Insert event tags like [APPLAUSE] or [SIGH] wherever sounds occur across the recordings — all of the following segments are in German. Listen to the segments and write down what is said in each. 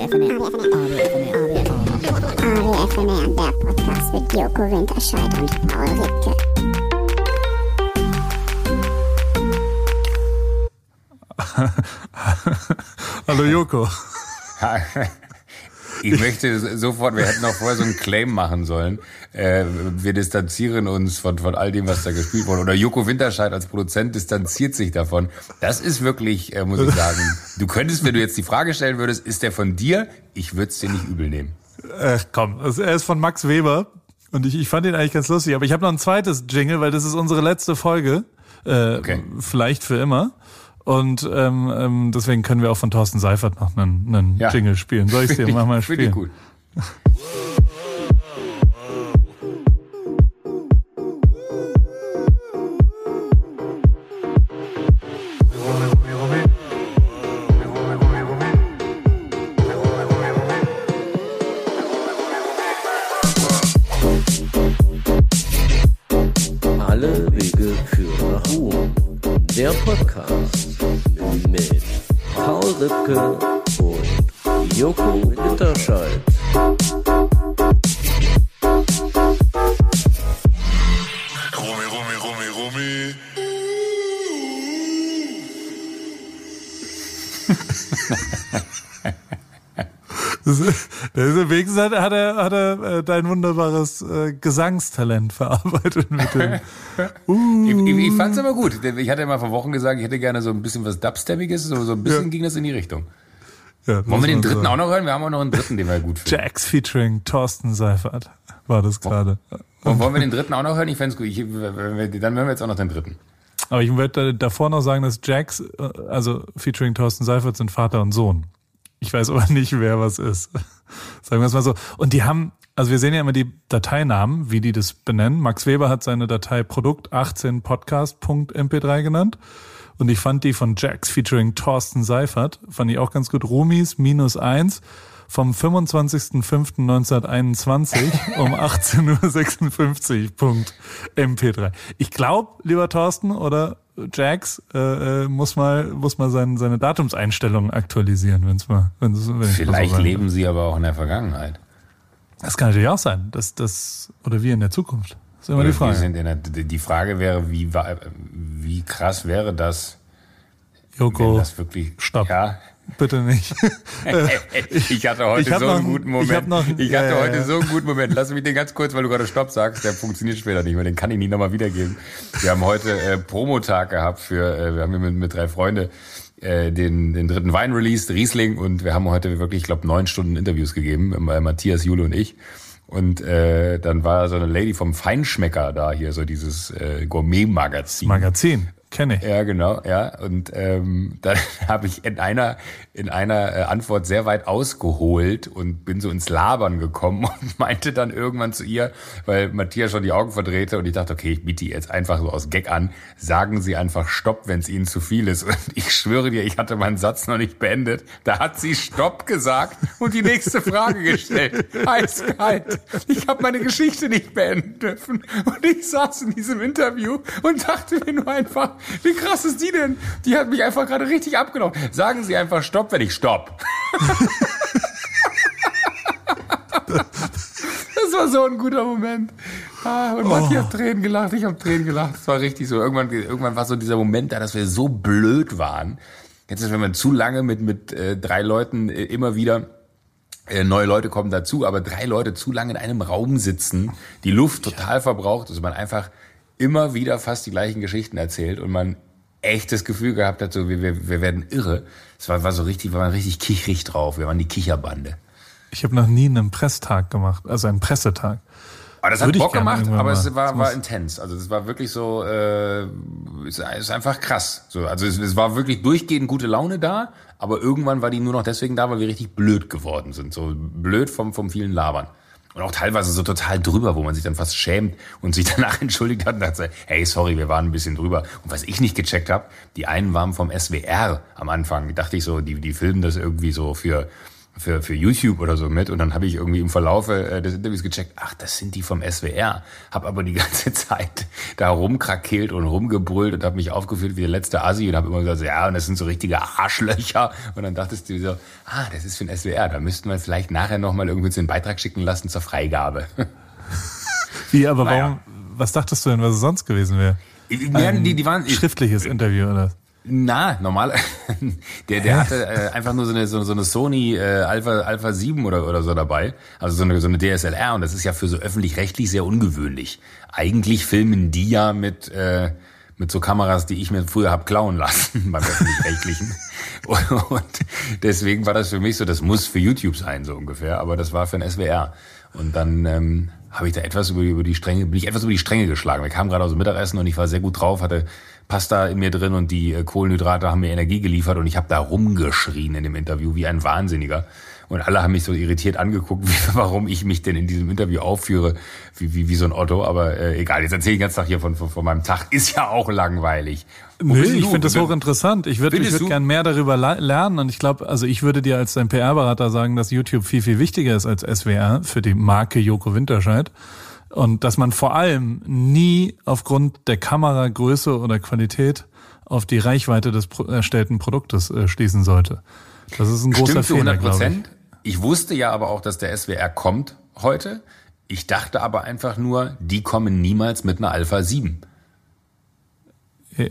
AWFNR, der Podcast mit Joko Winterscheid und Paul Ripke. Hallo Joko. Ich möchte sofort, wir hätten auch vorher so einen Claim machen sollen. Äh, wir distanzieren uns von, von all dem, was da gespielt wurde. Oder Joko Winterscheid als Produzent distanziert sich davon. Das ist wirklich, äh, muss ich sagen, du könntest, wenn du jetzt die Frage stellen würdest, ist der von dir? Ich würde es dir nicht übel nehmen. Ach komm, also er ist von Max Weber und ich, ich fand ihn eigentlich ganz lustig. Aber ich habe noch ein zweites Jingle, weil das ist unsere letzte Folge. Äh, Okay. Vielleicht für immer. Und ähm, ähm, deswegen können wir auch von Thorsten Seifert noch einen, einen Ja. Jingle spielen. Soll ich [LAUGHS] dir Finde mach mal ich- finde ich spielen? gut. Alle Wege führen nach Ruhm. Der Podcast mit Paul Ripke und Joko Winterscheid. Rumi, Rumi, Rumi, Rumi. Ist, [LAUGHS] das ist, wenigstens hat, hat er, hat er äh, dein wunderbares äh, Gesangstalent verarbeitet mit dem. [LAUGHS] Ich, ich, ich fand's aber gut. Ich hatte mal vor Wochen gesagt, ich hätte gerne so ein bisschen was Dubsteppiges, so, so ein bisschen Ja. ging das in die Richtung. Ja, Wollen wir den dritten sagen. auch noch hören? Wir haben auch noch einen dritten, den wir gut finden. Jax featuring Thorsten Seifert war das gerade. Und wollen wir den dritten auch noch hören? Ich fänd's gut. Ich, dann hören wir jetzt auch noch den dritten. Aber ich würde davor noch sagen, dass Jax, äh, also featuring Thorsten Seifert, sind Vater und Sohn. Ich weiß aber nicht, wer was ist. Sagen wir es mal so. Und die haben, also wir sehen ja immer die Dateinamen, wie die das benennen. Max Weber hat seine Datei Produkt 18 Podcast.mp3 genannt. Und ich fand die von Jax featuring Thorsten Seifert, fand ich auch ganz gut. Rumis minus eins vom 25.05.1921 um 18.56 Uhr. MP3. Ich glaube, lieber Thorsten oder Jax, äh, äh, muss mal, muss mal sein, seine Datumseinstellungen aktualisieren, wenn's mal, wenn's, wenn so Vielleicht sagen leben sie aber auch in der Vergangenheit. Das kann natürlich auch sein, dass das, oder wir in der Zukunft. Das ist immer Oder die Frage. Der, die Frage wäre, wie, wie krass wäre das, wenn Joko, das wirklich... stopp. Ja, bitte nicht. [LAUGHS] ich hatte heute ich so einen guten ich Moment. hab noch- Ich hatte ja, heute ja. so einen guten Moment. Lass mich den ganz kurz, weil du gerade Stopp sagst. Der funktioniert später nicht mehr. Den kann ich nicht nochmal wiedergeben. Wir haben heute äh, Promotag gehabt für, äh, wir haben hier mit, mit drei Freunde äh, den, den dritten Wein released, Riesling. Und wir haben heute wirklich, ich glaube, neun Stunden Interviews gegeben. äh, Matthias, Jule und ich. Und äh, dann war so eine Lady vom Feinschmecker da hier, so dieses äh, Gourmet-Magazin. Magazin, kenne ich. Ja, genau, ja. Und ähm, [LAUGHS] dann habe ich in einer in einer äh, Antwort sehr weit ausgeholt und bin so ins Labern gekommen [LAUGHS] und meinte dann irgendwann zu ihr, weil Matthias schon die Augen verdrehte und ich dachte, okay, ich biete ihr jetzt einfach so aus Gag an, sagen Sie einfach Stopp, wenn es Ihnen zu viel ist. [LAUGHS] Und ich schwöre dir, ich hatte meinen Satz noch nicht beendet. Da hat sie Stopp gesagt und die nächste Frage gestellt. Eiskalt. Ich habe meine Geschichte nicht beenden dürfen. Und ich saß in diesem Interview und dachte mir nur einfach, wie krass ist die denn? Die hat mich einfach gerade richtig abgenommen. Sagen Sie einfach Stopp, wenn ich stopp. Das war so ein guter Moment. Ah, und Matti hat Tränen gelacht, ich habe Tränen gelacht. Es war richtig so. Irgendwann, irgendwann war so dieser Moment da, dass wir so blöd waren. Jetzt ist, wenn man zu lange mit, mit äh, drei Leuten äh, immer wieder äh, neue Leute kommen dazu, aber drei Leute zu lange in einem Raum sitzen, die Luft total verbraucht, dass man einfach immer wieder fast die gleichen Geschichten erzählt und man echt das Gefühl gehabt hat, so wir, wir, wir werden irre. Es war, war so richtig, wir waren richtig kichrig drauf. Wir waren die Kicherbande. Ich habe noch nie einen Presstag gemacht, also einen Pressetag. Aber das hat Würde ich Bock gemacht, aber es war, Das war intens. Also es war wirklich so, äh, es ist einfach krass. So, also es, es war wirklich durchgehend gute Laune da, aber irgendwann war die nur noch deswegen da, weil wir richtig blöd geworden sind. So blöd vom, vom vielen Labern. Und auch teilweise so total drüber, wo man sich dann fast schämt und sich [LAUGHS] danach entschuldigt hat und gesagt, hey, sorry, wir waren ein bisschen drüber. Und was ich nicht gecheckt habe, die einen waren vom SWR am Anfang. Dachte ich so, die, die filmen das irgendwie so für für, für YouTube oder so mit und dann habe ich irgendwie im Verlaufe äh, des Interviews gecheckt, ach, das sind die vom SWR. Hab aber die [LAUGHS] ganze Zeit da rumkrakeelt und rumgebrüllt und habe mich aufgeführt wie der letzte Assi und habe immer gesagt, ja, und das sind so richtige Arschlöcher. Und dann dachtest du so, ah, das ist für den SWR, da müssten wir vielleicht nachher nochmal irgendwie so einen Beitrag schicken lassen zur Freigabe. [LAUGHS] Wie, aber Naja. warum, was dachtest du denn, was es sonst gewesen wäre? Ja, die, die waren, Schriftliches Interview oder? Na, normal. [LAUGHS] Der, der hatte äh, einfach nur so eine, so, so eine Sony äh, Alpha, Alpha 7 oder, oder so dabei. Also so eine, so eine DSLR. Und das ist ja für so öffentlich-rechtlich sehr ungewöhnlich. Eigentlich filmen die ja mit, äh, mit so Kameras, die ich mir früher hab klauen lassen [LAUGHS] beim öffentlich-rechtlichen. Und, [LAUGHS] und deswegen war das für mich so, das muss für YouTube sein, so ungefähr. Aber das war für ein SWR. Und dann ähm, habe ich da etwas über, die- über die Stränge, bin ich etwas über die Stränge geschlagen. Wir kamen gerade aus dem Mittagessen und ich war sehr gut drauf, hatte Pasta in mir drin und die äh, Kohlenhydrate haben mir Energie geliefert und ich habe da rumgeschrien in dem Interview wie ein Wahnsinniger. Und alle haben mich so irritiert angeguckt, [LAUGHS] wie, warum ich mich denn in diesem Interview aufführe, wie, wie, wie so ein Otto. Aber äh, egal, jetzt erzähle ich den ganzen Tag hier von, von, von meinem Tag. Ist ja auch langweilig. Wo ich finde das hochinteressant. Ich würde ich würd gern mehr darüber lernen und ich glaube, also ich würde dir als dein PR-Berater sagen, dass YouTube viel, viel wichtiger ist als SWR für die Marke Joko Winterscheid. Und dass man vor allem nie aufgrund der Kameragröße oder Qualität auf die Reichweite des erstellten Produktes äh, schließen sollte. Das ist ein großer Stimmt Fehler, 100 glaube ich. Prozent. Ich wusste ja aber auch, dass der SWR kommt heute. Ich dachte aber einfach nur, die kommen niemals mit einer Alpha 7.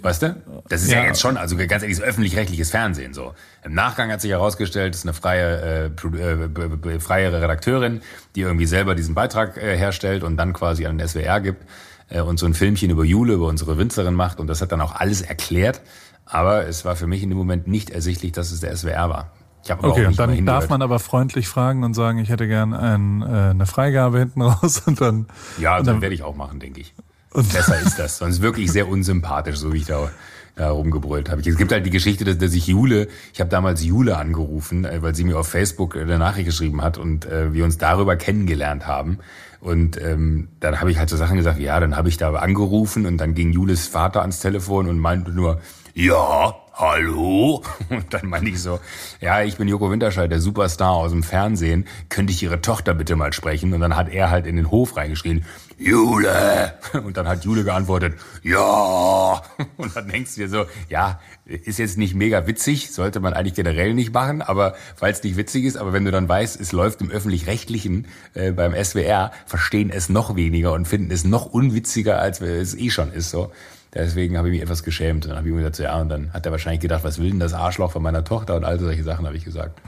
Weißt du? Das ist ja, Ja. jetzt schon, also ganz ehrlich, so öffentlich-rechtliches Fernsehen so. Im Nachgang hat sich herausgestellt, es ist eine freie, äh, äh, freie Redakteurin, die irgendwie selber diesen Beitrag äh, herstellt und dann quasi an den SWR gibt äh, und so ein Filmchen über Jule, über unsere Winzerin macht und das hat dann auch alles erklärt. Aber es war für mich in dem Moment nicht ersichtlich, dass es der SWR war. Ich habe aber Okay, auch und dann darf man aber freundlich fragen und sagen, ich hätte gern ein, äh, eine Freigabe hinten raus [LAUGHS] und dann Ja, und das dann- werde ich auch machen, denke ich. Besser ist das. Sonst wirklich sehr unsympathisch, so wie ich da, da rumgebrüllt habe. Es gibt halt die Geschichte, dass, dass ich Jule, ich habe damals Jule angerufen, äh, weil sie mir auf Facebook eine Nachricht geschrieben hat und äh, wir uns darüber kennengelernt haben. Und ähm, dann habe ich halt so Sachen gesagt, ja, dann habe ich da angerufen und dann ging Jules Vater ans Telefon und meinte nur, ja, hallo? [LAUGHS] Und dann meinte ich so, ja, ich bin Joko Winterscheid, der Superstar aus dem Fernsehen. Könnte ich Ihre Tochter bitte mal sprechen? Und dann hat er halt in den Hof reingeschrien, Jule! Und dann hat Jule geantwortet, ja! [LAUGHS] Und dann denkst du dir so, ja, ist jetzt nicht mega witzig, sollte man eigentlich generell nicht machen, aber weil es nicht witzig ist, aber wenn du dann weißt, es läuft im Öffentlich-Rechtlichen äh, beim SWR, verstehen es noch weniger und finden es noch unwitziger, als es eh schon ist, so. Deswegen habe ich mich etwas geschämt. Und dann habe ich mir gesagt, so, ja, und dann hat er wahrscheinlich gedacht, was will denn das Arschloch von meiner Tochter und all solche Sachen, habe ich gesagt.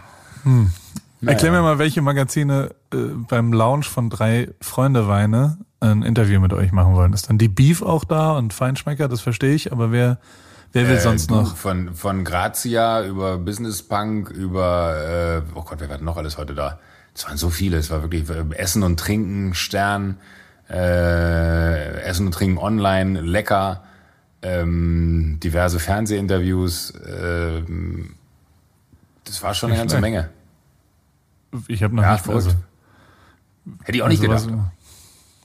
Erklär mir mal, welche Magazine äh, beim Launch von drei Freunde Weine ein Interview mit euch machen wollen. Ist dann die Beef auch da und Feinschmecker, das verstehe ich, aber wer, wer will sonst du, noch? Von, von Grazia über Business Punk über, äh, oh Gott, wer war denn noch alles heute da? Es waren so viele, es war wirklich äh, Essen und Trinken, Stern, äh, Essen und Trinken online, lecker, ähm, diverse Fernsehinterviews, ähm, das war schon eine ganze. Menge. Ich habe noch Ja, nicht verrückt. also, Hätte ich auch nicht also gedacht.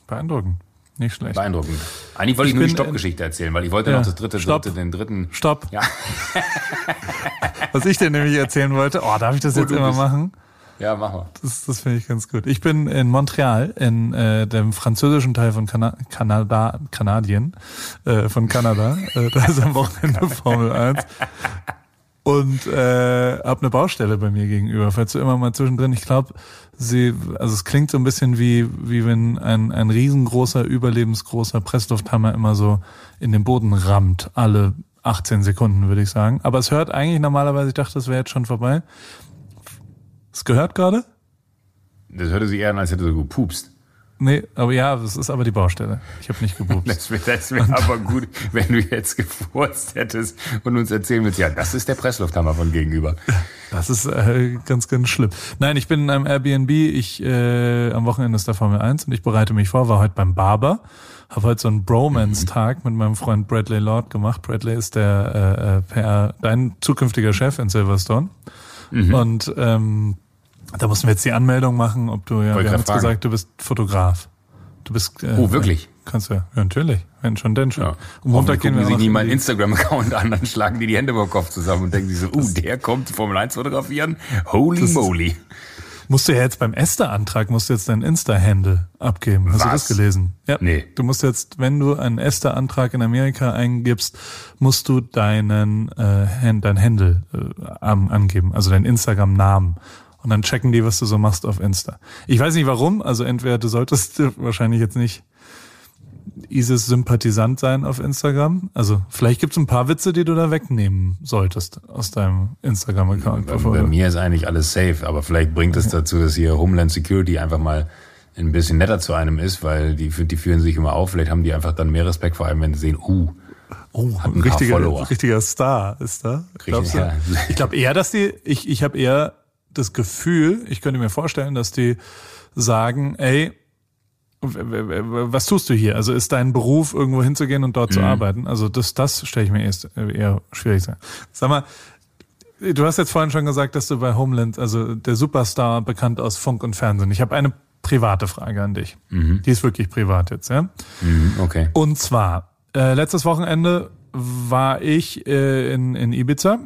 Beeindruckend. Nicht schlecht. Beeindruckend. Eigentlich wollte ich, Ich nur die Stoppgeschichte erzählen, weil ich wollte Ja. noch das dritte, Stopp. dritte, den dritten. Stopp. Ja, [LAUGHS] Was ich dir nämlich erzählen wollte, oh, darf ich das Wo jetzt immer bist. machen? ja, mach mal. Das, das finde ich ganz gut. Ich bin in Montreal, in äh, dem französischen Teil von Kana Kanada, Kanadien, äh, von Kanada. äh, da ist am Wochenende [LAUGHS] Formel 1. Und äh, hab eine Baustelle bei mir gegenüber. Falls du immer mal zwischendrin, ich glaube, sie, also es klingt so ein bisschen wie, wie wenn ein, ein riesengroßer, überlebensgroßer Presslufthammer immer so in den Boden rammt, alle 18 Sekunden, würde ich sagen. Aber es hört eigentlich normalerweise, ich dachte, das wäre jetzt schon vorbei. Es gehört gerade? Das hörte sich eher an, als hätte du gepupst. Nee, aber ja, das ist aber die Baustelle. Ich habe nicht gebubst. Das [LAUGHS] wäre das wär aber gut, wenn du jetzt gefurzt hättest und uns erzählen willst, ja, das ist der Presslufthammer von gegenüber. Das ist äh, ganz, ganz schlimm. Nein, ich bin in einem Airbnb. Ich äh, am Wochenende ist der Formel 1 und ich bereite mich vor. War heute beim Barber. Habe heute so einen Bromance-Tag mit meinem Freund Bradley Lord gemacht. Bradley ist der äh, äh, PR, dein zukünftiger Chef in Silverstone. Und ähm, da mussten wir jetzt die Anmeldung machen, ob du ja, Wollte wir haben jetzt fragen. gesagt, du bist Fotograf. Du bist äh, Oh, wirklich? kannst du ja, ja natürlich, wenn schon, denn schon. Ja. Am Montag wir gucken auch sich nie in meinen Instagram-Account an, dann schlagen die die Hände über den Kopf zusammen und denken sich so, uh, der kommt Formel 1 fotografieren? Holy moly. Musst du ja jetzt beim Esther-Antrag, musst du jetzt deinen Insta-Handle abgeben. Hast du Was? das gelesen? Ja. Nee. Du musst jetzt, wenn du einen Esther-Antrag in Amerika eingibst, musst du deinen, äh, dein Handle äh, angeben, also deinen Instagram-Namen. Und dann checken die, was du so machst auf Insta. Ich weiß nicht warum, also entweder du solltest [LAUGHS] wahrscheinlich jetzt nicht ISIS-Sympathisant sein auf Instagram. Also vielleicht gibt es ein paar Witze, die du da wegnehmen solltest aus deinem Instagram-Account. Bei, bei mir ist eigentlich alles safe, aber vielleicht bringt es dazu, dass hier Homeland Security einfach mal ein bisschen netter zu einem ist, weil die, die führen sich immer auf. Vielleicht haben die einfach dann mehr Respekt vor allem, wenn sie sehen, uh, Oh, ein richtiger, richtiger Star ist da. Du? ja. Ich glaube eher, dass die, ich, ich habe eher das Gefühl, ich könnte mir vorstellen, dass die sagen, ey, was tust du hier? Also ist dein Beruf, irgendwo hinzugehen und dort zu Mhm. arbeiten? Also das, das stelle ich mir erst, äh, eher schwierig vor. Sag mal, du hast jetzt vorhin schon gesagt, dass du bei Homeland, also der Superstar bekannt aus Funk und Fernsehen. Ich habe eine private Frage an dich. Die ist wirklich privat jetzt, ja? mhm, okay. Und zwar, äh, letztes Wochenende war ich äh, in, in Ibiza.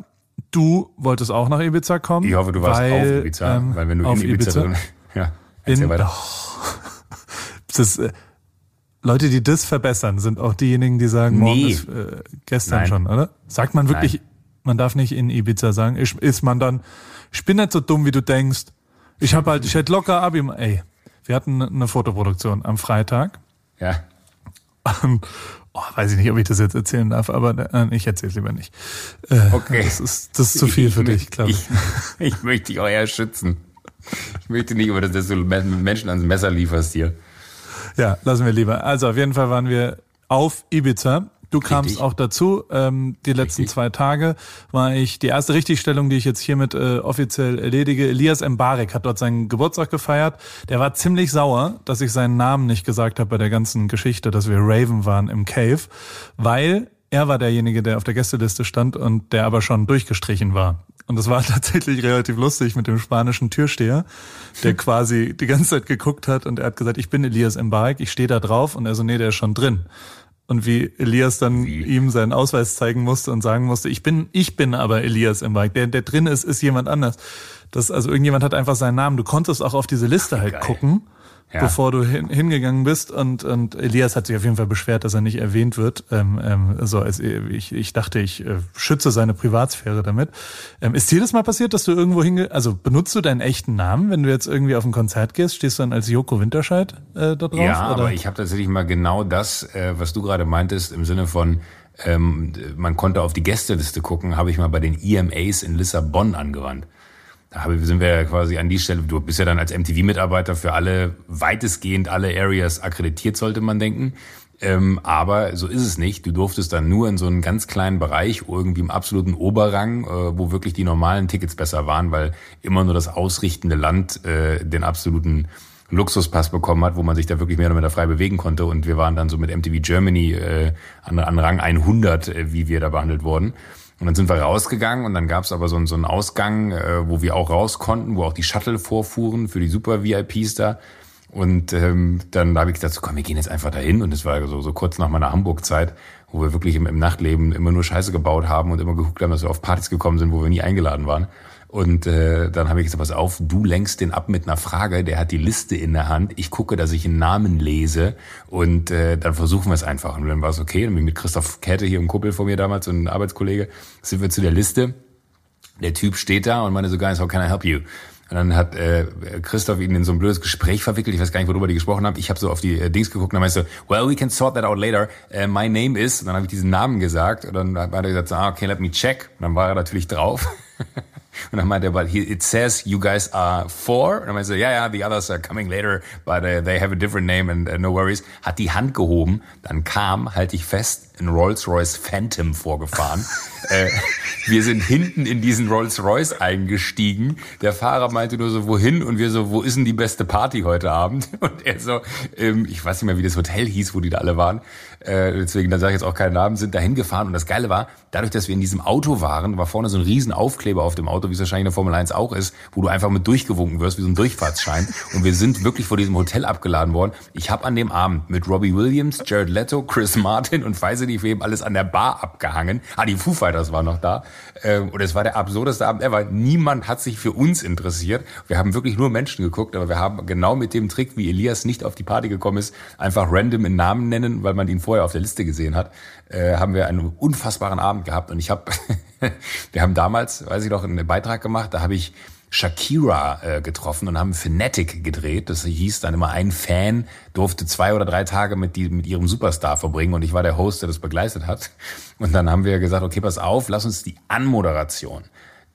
Du wolltest auch nach Ibiza kommen. Ich hoffe, du warst weil, auf Ibiza, ähm, weil wenn du auf in Ibiza, drin, [LAUGHS] ja, bin, weiter. [LAUGHS] das, äh, Leute, die das verbessern, sind auch diejenigen, die sagen, morgen Nee. ist äh, gestern Nein. schon, oder? Sagt man wirklich, Nein. man darf nicht in Ibiza sagen, ist, ist man dann, ich bin nicht so dumm, wie du denkst. Ich habe halt, ich hätte locker ab ihm, ey. Wir hatten eine Fotoproduktion am Freitag. Ja. Oh, weiß ich nicht, ob ich das jetzt erzählen darf, aber äh, ich erzähle lieber nicht. Äh, Okay. Das ist, das ist zu viel für Ich dich, mö- glaube ich. ich. Ich möchte dich auch eher schützen. Ich möchte nicht, das, dass du Menschen ans Messer lieferst hier. Ja, lassen wir lieber. Also auf jeden Fall waren wir auf Ibiza. Du kamst Richtig. auch dazu. Ähm, die letzten Richtig. zwei Tage war ich die erste Richtigstellung, die ich jetzt hiermit äh, offiziell erledige. Elias Mbarek hat dort seinen Geburtstag gefeiert. Der war ziemlich sauer, dass ich seinen Namen nicht gesagt habe bei der ganzen Geschichte, dass wir Raven waren im Cave, weil er war derjenige, der auf der Gästeliste stand und der aber schon durchgestrichen war. Und das war [LAUGHS] tatsächlich relativ lustig mit dem spanischen Türsteher, der [LAUGHS] quasi die ganze Zeit geguckt hat und er hat gesagt, ich bin Elias Mbarek, ich stehe da drauf und er so, nee, der ist schon drin. Und wie Elias dann ihm seinen Ausweis zeigen musste und sagen musste, ich bin, ich bin aber Elias Mbarek, der, der drin ist, ist jemand anders. Das, also irgendjemand hat einfach seinen Namen. Du konntest auch auf diese Liste halt geil. gucken, Ja. bevor du hin, hingegangen bist. Und, und Elias hat sich auf jeden Fall beschwert, dass er nicht erwähnt wird. Ähm, ähm, so als ich, ich dachte, ich äh, schütze seine Privatsphäre damit. Ähm, ist dir das mal passiert, dass du irgendwo hinge... Also benutzt du deinen echten Namen, wenn du jetzt irgendwie auf ein Konzert gehst? Stehst du dann als Joko Winterscheid äh, da drauf? Ja, oder? aber ich habe tatsächlich mal genau das, äh, was du gerade meintest, im Sinne von, ähm, man konnte auf die Gästeliste gucken, habe ich mal bei den EMAs in Lissabon angewandt. Da sind wir ja quasi an die Stelle, du bist ja dann als MTV-Mitarbeiter für alle, weitestgehend alle Areas akkreditiert, sollte man denken. Ähm, aber so ist es nicht. Du durftest dann nur in so einen ganz kleinen Bereich, irgendwie im absoluten Oberrang, äh, wo wirklich die normalen Tickets besser waren, weil immer nur das ausrichtende Land äh, den absoluten Luxuspass bekommen hat, wo man sich da wirklich mehr oder weniger frei bewegen konnte. Und wir waren dann so mit MTV Germany äh, an, an Rang 100, äh, wie wir da behandelt wurden. Und dann sind wir rausgegangen und dann gab es aber so, einen- so einen Ausgang, äh, wo wir auch raus konnten, wo auch die Shuttle vorfuhren für die super VIPs da. Und ähm, dann habe ich gesagt, so, komm, wir gehen jetzt einfach dahin. Und es war so, so kurz nach meiner Hamburg-Zeit, wo wir wirklich im, im Nachtleben immer nur Scheiße gebaut haben und immer geguckt haben, dass wir auf Partys gekommen sind, wo wir nie eingeladen waren. Und äh, dann habe ich gesagt, pass auf, du lenkst den ab mit einer Frage, der hat die Liste in der Hand. Ich gucke, dass ich einen Namen lese und äh, dann versuchen wir es einfach. Und dann war es okay. Ich mit Christoph Käthe hier, ein Kumpel von mir damals, so ein Arbeitskollege, sind wir zu der Liste. Der Typ steht da und meinte so, guys, how can I help you? Und dann hat äh, Christoph ihn in so ein blödes Gespräch verwickelt. Ich weiß gar nicht, worüber die gesprochen haben. Ich habe so auf die äh, Dings geguckt und dann meinte so, well, we can sort that out later. Uh, my name is. Und dann habe ich diesen Namen gesagt und dann hat er gesagt, so, ah, okay, let me check. Und dann war er natürlich drauf. [LAUGHS] und dann meinte er, but he, it says you guys are four. Und dann meinte er ja, ja, the others are coming later, but uh, they have a different name and uh, no worries. Hat die Hand gehoben. Dann kam, halte ich fest, ein Rolls-Royce Phantom vorgefahren. [LAUGHS] äh, wir sind hinten in diesen Rolls-Royce eingestiegen. Der Fahrer meinte nur so, wohin? Und wir so, wo ist denn die beste Party heute Abend? [LAUGHS] Und er so, ähm, ich weiß nicht mehr, wie das Hotel hieß, wo die da alle waren. Äh, deswegen, da sage ich jetzt auch keinen Namen, sind da hingefahren. Und das Geile war, dadurch, dass wir in diesem Auto waren, war vorne so ein riesen Aufkleber auf dem Auto, wie es wahrscheinlich in der Formel 1 auch ist, wo du einfach mit durchgewunken wirst, wie so ein Durchfahrtsschein. Und wir sind wirklich vor diesem Hotel abgeladen worden. Ich habe an dem Abend mit Robbie Williams, Jared Leto, Chris Martin und weiß nicht wem alles an der Bar abgehangen. Ah, die Foo Fighters waren noch da. Ähm, und es war der absurdeste Abend ever. Niemand hat sich für uns interessiert. Wir haben wirklich nur Menschen geguckt, aber wir haben genau mit dem Trick, wie Elias nicht auf die Party gekommen ist, einfach random in Namen nennen, weil man ihn vorher auf der Liste gesehen hat, äh, haben wir einen unfassbaren Abend gehabt. Und ich habe, [LAUGHS] wir haben damals, weiß ich noch, einen Beitrag gemacht, da habe ich Shakira äh, getroffen und haben Fanatic gedreht. Das hieß dann immer, ein Fan durfte zwei oder drei Tage mit, die, mit ihrem Superstar verbringen und ich war der Host, der das begleitet hat. Und dann haben wir gesagt, okay, pass auf, lass uns die Anmoderation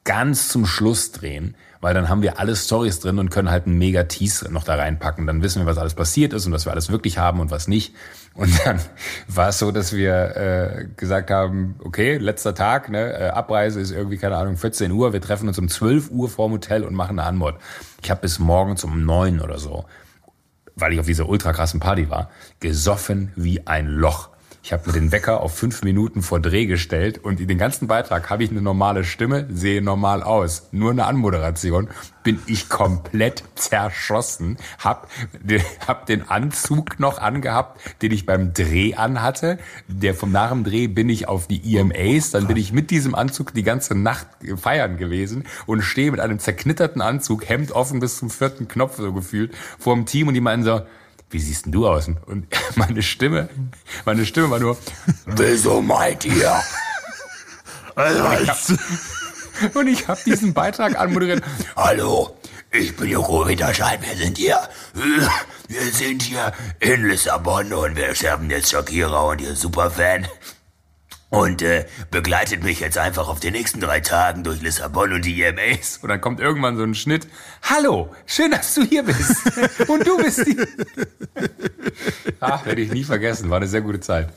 ganz zum Schluss drehen, weil dann haben wir alle Stories drin und können halt einen mega Tease noch da reinpacken. Dann wissen wir, was alles passiert ist und was wir alles wirklich haben und was nicht. Und dann war es so, dass wir äh, gesagt haben, okay, letzter Tag, ne, äh, Abreise ist irgendwie, keine Ahnung, 14 Uhr, wir treffen uns um 12 Uhr vorm Hotel und machen eine Anmod. Ich habe bis morgens um 9 oder so, weil ich auf dieser ultra krassen Party war, gesoffen wie ein Loch. Ich habe mir den Wecker auf fünf Minuten vor Dreh gestellt und den ganzen Beitrag habe ich eine normale Stimme, sehe normal aus. Nur eine Anmoderation bin ich komplett zerschossen. Hab, hab den Anzug noch angehabt, den ich beim Dreh anhatte. Der vom nach dem Dreh bin ich auf die EMAs, dann bin ich mit diesem Anzug die ganze Nacht feiern gewesen und stehe mit einem zerknitterten Anzug, Hemd offen bis zum vierten Knopf so gefühlt, vor dem Team und die meinen so, wie siehst denn du aus? Und [LAUGHS] meine Stimme, meine Stimme war nur, wieso meint ihr? Und ich habe diesen Beitrag anmoderiert. Hallo, ich bin Joko Winterscheid. Wir sind hier, wir sind hier in Lissabon und wir haben jetzt Shakira und ihr Superfan und äh, begleitet mich jetzt einfach auf den nächsten drei Tagen durch Lissabon und die EMAs. Und dann kommt irgendwann so ein Schnitt. Hallo, schön, dass du hier bist. [LAUGHS] und du bist die. Ach, werde ich nie vergessen. War eine sehr gute Zeit.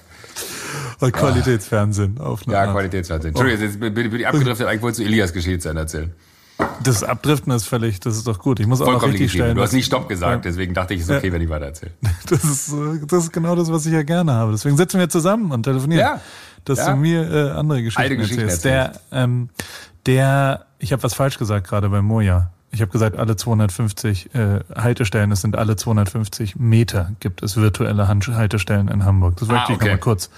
Und Qualitätsfernsehen auf Ja, Art. Qualitätsfernsehen. Entschuldigung, jetzt bin bin ich abgedriftet, eigentlich wolltest du Elias Geschichte zu Ende erzählen. Das Abdriften ist völlig, das ist doch gut. Ich muss auch noch Vollkommen richtig stellen. Du hast nicht Stopp gesagt, deswegen dachte ich, es ist okay, wenn ich weiter erzähle. [LAUGHS] Das ist, äh, das ist genau das, was ich ja gerne habe. Deswegen sitzen wir zusammen und telefonieren. Ja. Dass Ja. du mir äh, andere Geschichten, Alte Geschichten erzählst. Der, ähm, der, ich habe was falsch gesagt gerade bei Moja. Ich habe gesagt, alle 250 äh, Haltestellen, es sind alle 250 Meter gibt es virtuelle Han- Haltestellen in Hamburg. Das wollte Ah, ich okay. nochmal kurz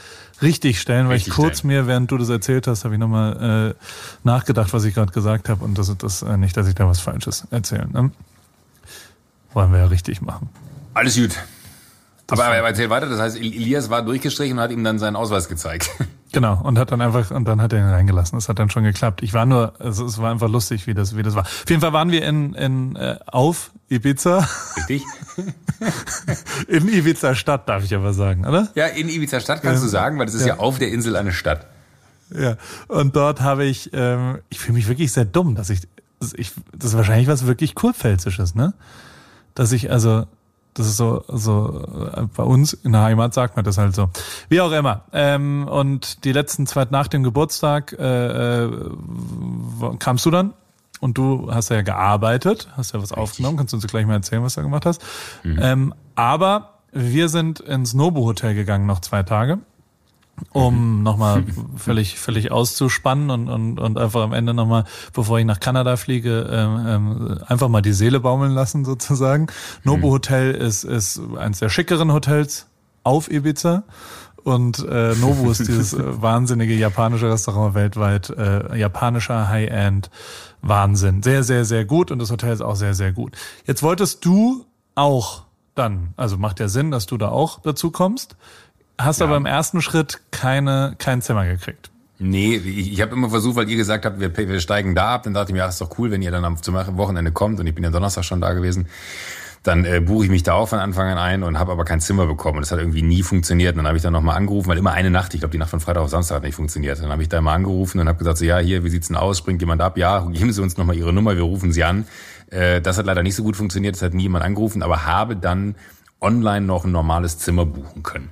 richtig stellen, weil Richtig ich kurz stellen. mir, während du das erzählt hast, habe ich nochmal äh, nachgedacht, was ich gerade gesagt habe und das ist das äh, nicht, dass ich da was Falsches erzähle. Ne? Wollen wir ja richtig machen. Alles gut. Aber, aber erzähl weiter, das heißt, Elias war durchgestrichen und hat ihm dann seinen Ausweis gezeigt. [LAUGHS] Genau, und hat dann einfach, und dann hat er ihn reingelassen. Das hat dann schon geklappt. Ich war nur, also es war einfach lustig, wie das, wie das war. Auf jeden Fall waren wir in, in äh, auf Ibiza, Richtig? [LAUGHS] in Ibiza Stadt, darf ich aber sagen, oder? Ja, in Ibiza Stadt kannst du sagen, weil das ist ja, auf der Insel eine Stadt. Ja. Und dort habe ich, ähm, ich fühle mich wirklich sehr dumm, dass ich, dass ich, das ist wahrscheinlich was wirklich Kurpfälzisches, ne? Dass ich also, das ist so, so äh, bei uns in der Heimat sagt man das halt so. Wie auch immer. Ähm, und die letzten zwei nach dem Geburtstag äh, äh, kamst du dann und du hast ja gearbeitet, hast ja was aufgenommen, kannst du uns gleich mal erzählen, was du gemacht hast. Ähm, aber wir sind ins Nobu Hotel gegangen noch zwei Tage um nochmal völlig, völlig auszuspannen und, und, und einfach am Ende nochmal, bevor ich nach Kanada fliege, ähm, ähm, einfach mal die Seele baumeln lassen [LAUGHS] sozusagen. Nobu Hotel ist, ist eines der schickeren Hotels auf Ibiza. Und äh, Nobu ist dieses äh, [LAUGHS] wahnsinnige japanische Restaurant weltweit, äh, japanischer High-End Wahnsinn. Sehr, sehr, sehr gut und das Hotel ist auch sehr, sehr gut. Jetzt wolltest du auch dann, also macht ja Sinn, dass du da auch dazu kommst, hast aber im ersten Schritt keine, kein Zimmer gekriegt. Nee, ich, ich habe immer versucht, weil ihr gesagt habt, wir, wir steigen da ab, dann dachte ich mir, ja, ist doch cool, wenn ihr dann am zum Wochenende kommt und ich bin ja Donnerstag schon da gewesen. Dann äh, buche ich mich da auch von Anfang an ein und habe aber kein Zimmer bekommen. Und das hat irgendwie nie funktioniert. Und dann habe ich dann nochmal angerufen, weil immer eine Nacht, ich glaube die Nacht von Freitag auf Samstag hat nicht funktioniert. Dann habe ich da mal angerufen und habe gesagt, so, ja, hier, wie sieht's denn aus? Springt jemand ab? Ja, geben Sie uns nochmal Ihre Nummer, wir rufen Sie an. Äh, das hat leider nicht so gut funktioniert, das hat nie jemand angerufen, aber habe dann online noch ein normales Zimmer buchen können.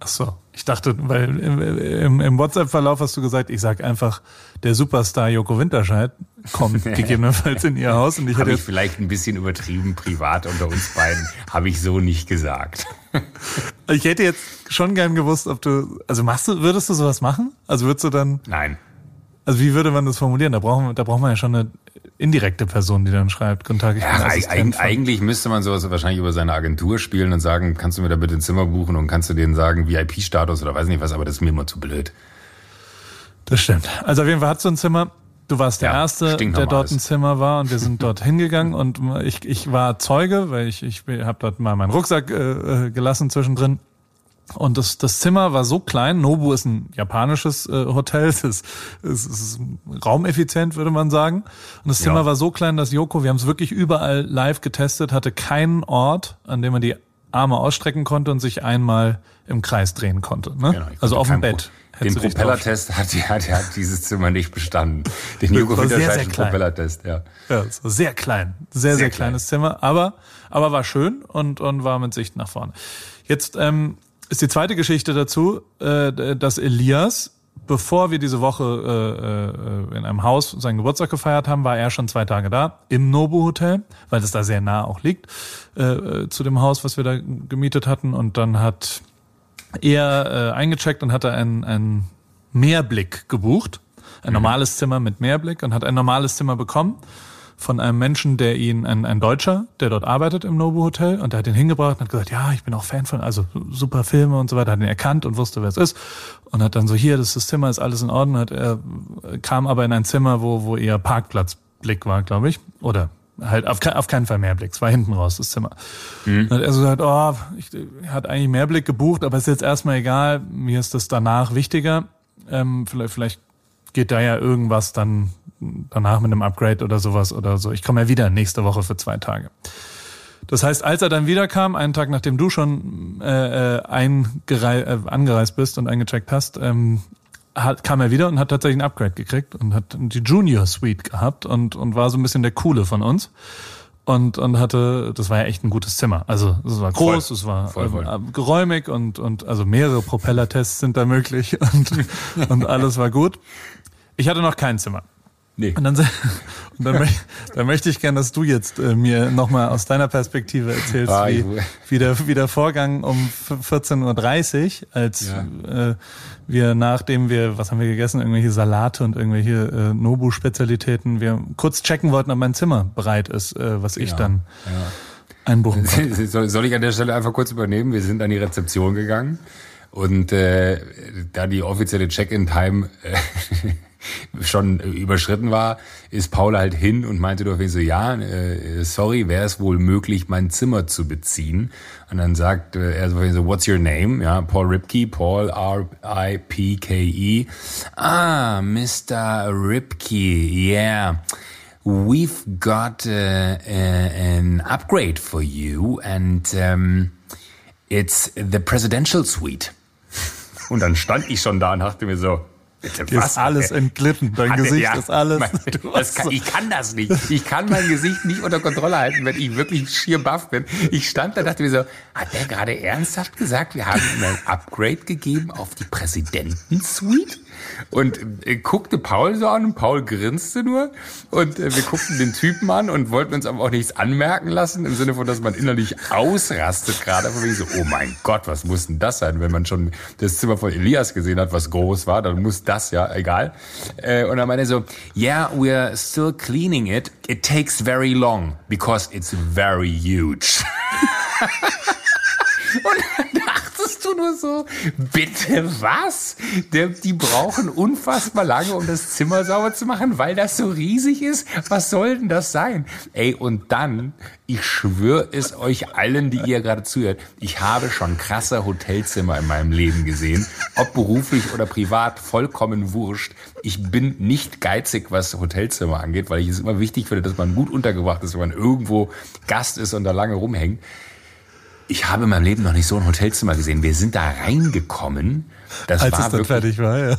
Ach so. Ich dachte, weil im, im, WhatsApp-Verlauf hast du gesagt, ich sag einfach, der Superstar Joko Winterscheid kommt [LAUGHS] gegebenenfalls in ihr Haus und ich hätte Habe ich vielleicht ein bisschen übertrieben, privat unter uns beiden, [LAUGHS] habe ich so nicht gesagt. ich hätte jetzt schon gern gewusst, ob du, also machst du, würdest du sowas machen? Also würdest du dann, Nein. Also wie würde man das formulieren? Da brauchen, wir- da braucht man ja schon eine indirekte Person, die dann schreibt, guten Tag, ich bin Ja, Assistent eigentlich müsste man sowas wahrscheinlich über seine Agentur spielen und sagen, kannst du mir da bitte ein Zimmer buchen und kannst du denen sagen, VIP-Status oder weiß nicht was, aber das ist mir immer zu blöd. Das stimmt. Also auf jeden Fall hast du ein Zimmer. Du warst der Ja, Erste, der dort ein Zimmer war und wir sind dort [LAUGHS] hingegangen und ich, ich war Zeuge, weil ich, ich habe dort mal meinen Rucksack äh, äh, gelassen zwischendrin. Und das, das Zimmer war so klein. Nobu ist ein japanisches äh, Hotel. Es ist, es ist raumeffizient, würde man sagen. Und das Zimmer Ja. war so klein, dass Joko, wir haben es wirklich überall live getestet, hatte keinen Ort, an dem man die Arme ausstrecken konnte und sich einmal im Kreis drehen konnte. Ne? Genau, also auf dem Bett. Den Propellertest hat, hat, hat dieses Zimmer nicht bestanden. [LAUGHS] Den Joko war sehr, sehr Winterscheid klein. Propellertest, ja. Ja, sehr klein. Sehr, sehr, Sehr kleines Zimmer, aber, aber war schön und, und war mit Sicht nach vorne. Jetzt ähm, ist die zweite Geschichte dazu, äh, dass Elias, bevor wir diese Woche äh, äh, in einem Haus seinen Geburtstag gefeiert haben, war er schon zwei Tage da im Nobu Hotel, weil das da sehr nah auch liegt, äh, äh, zu dem Haus, was wir da gemietet hatten. Und dann hat er äh, eingecheckt und hatte einen, einen Meerblick gebucht. Ein normales Zimmer mit Meerblick und hat ein normales Zimmer bekommen von einem Menschen, der ihn, ein, ein Deutscher, der dort arbeitet im Nobu Hotel und der hat ihn hingebracht und hat gesagt, ja, ich bin auch Fan von, also super Filme und so weiter, hat ihn erkannt und wusste, wer es ist und hat dann so, hier, das ist das Zimmer, ist alles in Ordnung, hat er, kam aber in ein Zimmer, wo, wo eher Parkplatzblick war, glaube ich, oder halt auf, auf keinen Fall Mehrblick, es war hinten raus, das Zimmer. Dann hat er so gesagt, oh, ich, er hat eigentlich Mehrblick gebucht, aber ist jetzt erstmal egal, mir ist das danach wichtiger, ähm, vielleicht, vielleicht geht da ja irgendwas dann danach mit einem Upgrade oder sowas oder so. Ich komme ja wieder nächste Woche für zwei Tage. Das heißt, als er dann wiederkam, einen Tag nachdem du schon äh, äh, eingerei äh, angereist bist und eingecheckt hast, ähm, hat, kam er wieder und hat tatsächlich ein Upgrade gekriegt und hat die Junior Suite gehabt und, und war so ein bisschen der Coole von uns. Und, und hatte, das war ja echt ein gutes Zimmer. Also es war groß, Voll. es war Voll, voll. ähm, geräumig und, und also mehrere Propellertests sind da möglich [LAUGHS] und, und alles war gut. Ich hatte noch kein Zimmer. Nee. Und dann, [LAUGHS] dann, dann möchte ich gerne, dass du jetzt äh, mir nochmal aus deiner Perspektive erzählst, Ah, wie, wie, der, wie der Vorgang um f- 14.30 Uhr, als äh, wir, nachdem wir, was haben wir gegessen, irgendwelche Salate und irgendwelche äh, Nobu-Spezialitäten, wir kurz checken wollten, ob mein Zimmer bereit ist, äh, was ich Ja, dann einbuchen [LAUGHS] konnte. Soll, soll ich an der Stelle einfach kurz übernehmen? Wir sind an die Rezeption gegangen und äh, da die offizielle Check-in-Time äh, [LAUGHS] schon überschritten war, ist Paul halt hin und meinte doch so, ja, äh, sorry, wäre es wohl möglich, mein Zimmer zu beziehen? Und dann sagt äh, er so, what's your name? Ja, Paul Ripke, Paul R-I-P-K-E. Ah, Mr. Ripke, yeah. We've got uh, uh, an upgrade for you and um, it's the presidential suite. Und dann stand ich schon da und dachte mir so, bitte Dir ist alles entglitten, dein Hatte- Gesicht ja, ist alles. Mein, [LAUGHS] kann, ich kann das nicht. Ich kann mein Gesicht nicht unter Kontrolle halten, wenn ich wirklich schier baff bin. Ich stand da, dachte mir so, hat der gerade ernsthaft gesagt, wir haben ihm ein Upgrade gegeben auf die Präsidentensuite? Und äh, guckte Paul so an und Paul grinste nur. Und äh, wir guckten den Typen an und wollten uns aber auch nichts anmerken lassen, im Sinne von, dass man innerlich ausrastet gerade. Von wegen so, oh mein Gott, was muss denn das sein? Wenn man schon das Zimmer von Elias gesehen hat, was groß war, dann muss das ja, egal. Äh, und dann meinte er so, yeah, we're still cleaning it. It takes very long because it's very huge. [LAUGHS] Und dann dachtest du nur so, bitte was? Die brauchen unfassbar lange, um das Zimmer sauber zu machen, weil das so riesig ist. Was soll denn das sein? Ey, und dann, ich schwöre es euch allen, die ihr gerade zuhört, ich habe schon krasse Hotelzimmer in meinem Leben gesehen. Ob beruflich oder privat, vollkommen wurscht. Ich bin nicht geizig, was Hotelzimmer angeht, weil ich es immer wichtig finde, dass man gut untergebracht ist, wenn man irgendwo Gast ist und da lange rumhängt. Ich habe in meinem Leben noch nicht so ein Hotelzimmer gesehen. Wir sind da reingekommen. Das als war es dann wirklich, fertig war, ja.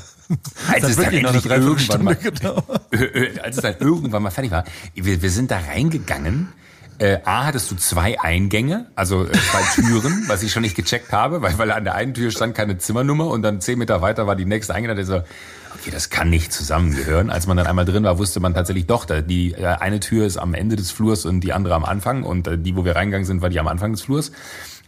als es dann endlich irgendwann mal. [LAUGHS] Äh, als es dann irgendwann mal fertig war. Wir, wir sind da reingegangen Äh, A, hattest du zwei Eingänge, also äh, zwei [LAUGHS] Türen, was ich schon nicht gecheckt habe, weil, weil an der einen Tür stand keine Zimmernummer und dann zehn Meter weiter war die nächste Eingang. Da so, okay, das kann nicht zusammengehören. Als man dann einmal drin war, wusste man tatsächlich doch, da die äh, eine Tür ist am Ende des Flurs und die andere am Anfang und äh, die, wo wir reingegangen sind, war die am Anfang des Flurs.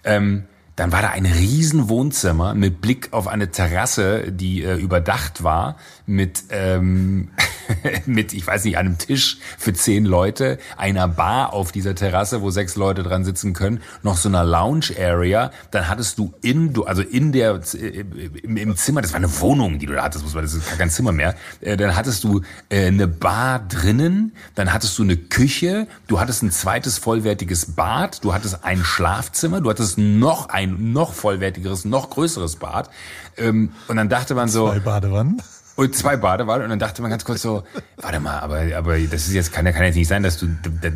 Ähm, dann war da ein riesen Wohnzimmer mit Blick auf eine Terrasse, die äh, überdacht war, mit, ähm, [LAUGHS] mit, ich weiß nicht, einem Tisch für zehn Leute, einer Bar auf dieser Terrasse, wo sechs Leute dran sitzen können, noch so einer Lounge-Area. Dann hattest du in, du, also in der, äh, im, im Zimmer, das war eine Wohnung, die du da hattest, das ist kein Zimmer mehr. Äh, dann hattest du äh, eine Bar drinnen, dann hattest du eine Küche, du hattest ein zweites vollwertiges Bad, du hattest ein Schlafzimmer, du hattest noch ein noch vollwertigeres, noch größeres Bad. Ähm, und dann dachte man so. Zwei Badewannen. Und zwei Badewannen und dann dachte man ganz kurz so, warte mal, aber, aber das ist jetzt, kann, kann jetzt nicht sein, dass du,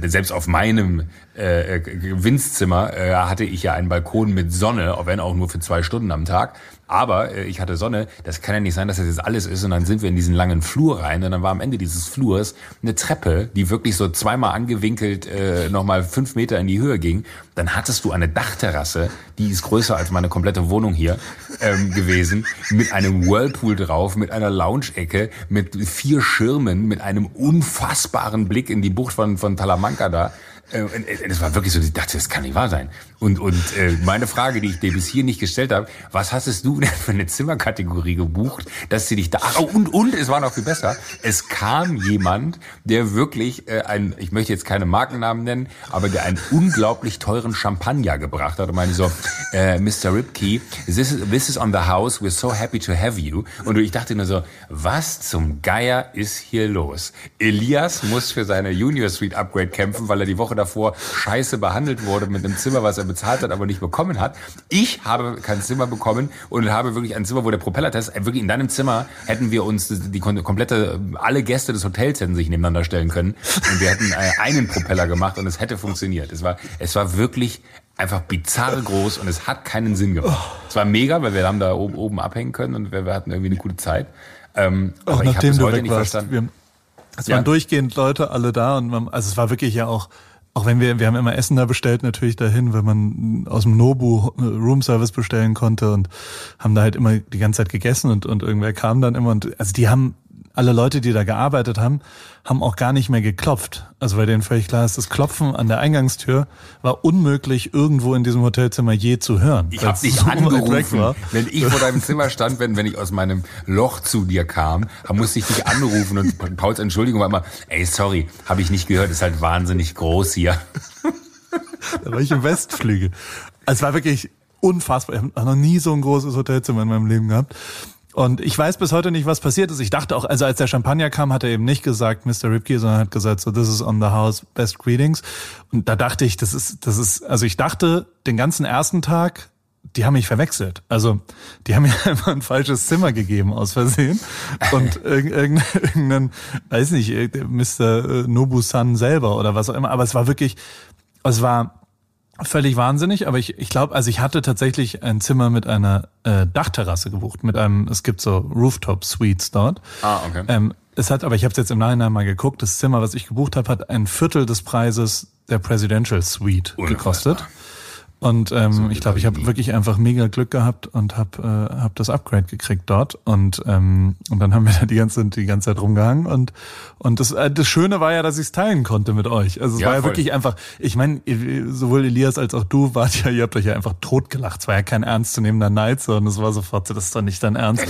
selbst auf meinem äh, Winzzimmer äh, hatte ich ja einen Balkon mit Sonne, wenn auch nur für zwei Stunden am Tag. Aber äh, ich hatte Sonne, das kann ja nicht sein, dass das jetzt alles ist. Und dann sind wir in diesen langen Flur rein und dann war am Ende dieses Flurs eine Treppe, die wirklich so zweimal angewinkelt äh, nochmal fünf Meter in die Höhe ging. Dann hattest du eine Dachterrasse, die ist größer als meine komplette Wohnung hier ähm, gewesen, mit einem Whirlpool drauf, mit einer Lounge-Ecke, mit vier Schirmen, mit einem unfassbaren Blick in die Bucht von, von Talamanca da. Äh, das war wirklich so, ich dachte, das kann nicht wahr sein. Und, und äh, meine Frage, die ich dir bis hier nicht gestellt habe, was hast du denn für eine Zimmerkategorie gebucht, dass sie dich da... Ach, und, und, es war noch viel besser, es kam jemand, der wirklich äh, ein, ich möchte jetzt keine Markennamen nennen, aber der einen unglaublich teuren Champagner gebracht hat und meinte so, äh, Mr. Ripkey, this is, this is on the house, we're so happy to have you. Und ich dachte nur so, was zum Geier ist hier los? Elias muss für seine Junior Suite Upgrade kämpfen, weil er die Woche davor scheiße behandelt wurde mit einem Zimmer, was er bezahlt hat, aber nicht bekommen hat. Ich habe kein Zimmer bekommen und habe wirklich ein Zimmer, wo der Propellertest, äh, wirklich in deinem Zimmer hätten wir uns die komplette, alle Gäste des Hotels hätten sich nebeneinander stellen können und wir hätten äh, einen Propeller gemacht und es hätte funktioniert. Es war, es war wirklich einfach bizarre groß und es hat keinen Sinn gemacht. Es war mega, weil wir haben da oben, oben abhängen können und wir, wir hatten irgendwie eine gute Zeit. Ähm, Auch aber ich habe nachdem du heute nicht warst. verstanden. Wir, es Ja. waren durchgehend Leute alle da und man, also es war wirklich ja auch, auch wenn wir, wir haben immer Essen da bestellt natürlich dahin, wenn man aus dem Nobu äh, Roomservice bestellen konnte und haben da halt immer die ganze Zeit gegessen und, und irgendwer kam dann immer und also die haben alle Leute, die da gearbeitet haben, haben auch gar nicht mehr geklopft. Also weil denen völlig klar ist, das Klopfen an der Eingangstür war unmöglich irgendwo in diesem Hotelzimmer je zu hören. Ich habe dich so angerufen, wenn ich vor deinem Zimmer stand, wenn, wenn ich aus meinem Loch zu dir kam, da musste ich dich anrufen und Pauls Entschuldigung war immer, ey, sorry, habe ich nicht gehört, ist halt wahnsinnig groß hier. [LAUGHS] Da war ich im Westflügel. Es war wirklich unfassbar. Ich habe noch nie so ein großes Hotelzimmer in meinem Leben gehabt. Und ich weiß bis heute nicht, was passiert ist. Ich dachte auch, also als der Champagner kam, hat er eben nicht gesagt, Mr. Ripke, sondern hat gesagt, so, this is on the house, best greetings. Und da dachte ich, das ist, das ist, also ich dachte den ganzen ersten Tag, die haben mich verwechselt. Also, die haben mir [LAUGHS] einfach ein falsches Zimmer gegeben aus Versehen. Und [LAUGHS] irg- irgendein, weiß nicht, Mr. Nobu-san selber oder was auch immer. Aber es war wirklich, es war völlig wahnsinnig, aber ich, ich glaube, also ich hatte tatsächlich ein Zimmer mit einer äh, Dachterrasse gebucht, mit einem, es gibt so Rooftop-Suites dort. Ah, okay. Ähm, es hat, aber ich habe es jetzt im Nachhinein mal geguckt, das Zimmer, was ich gebucht habe, hat ein Viertel des Preises der Presidential Suite gekostet. Und ähm, ich glaube, ich habe wirklich einfach mega Glück gehabt und habe äh, hab das Upgrade gekriegt dort. Und ähm, und dann haben wir da die ganze die ganze Zeit rumgehangen. Und und das äh, das Schöne war ja, dass ich es teilen konnte mit euch. Also es Ja, war ja voll. wirklich einfach. Ich meine, sowohl Elias als auch du wart ja, ihr habt euch ja einfach totgelacht. Es war ja kein ernstzunehmender Neid, sondern es war sofort so, das ist doch nicht dein Ernst.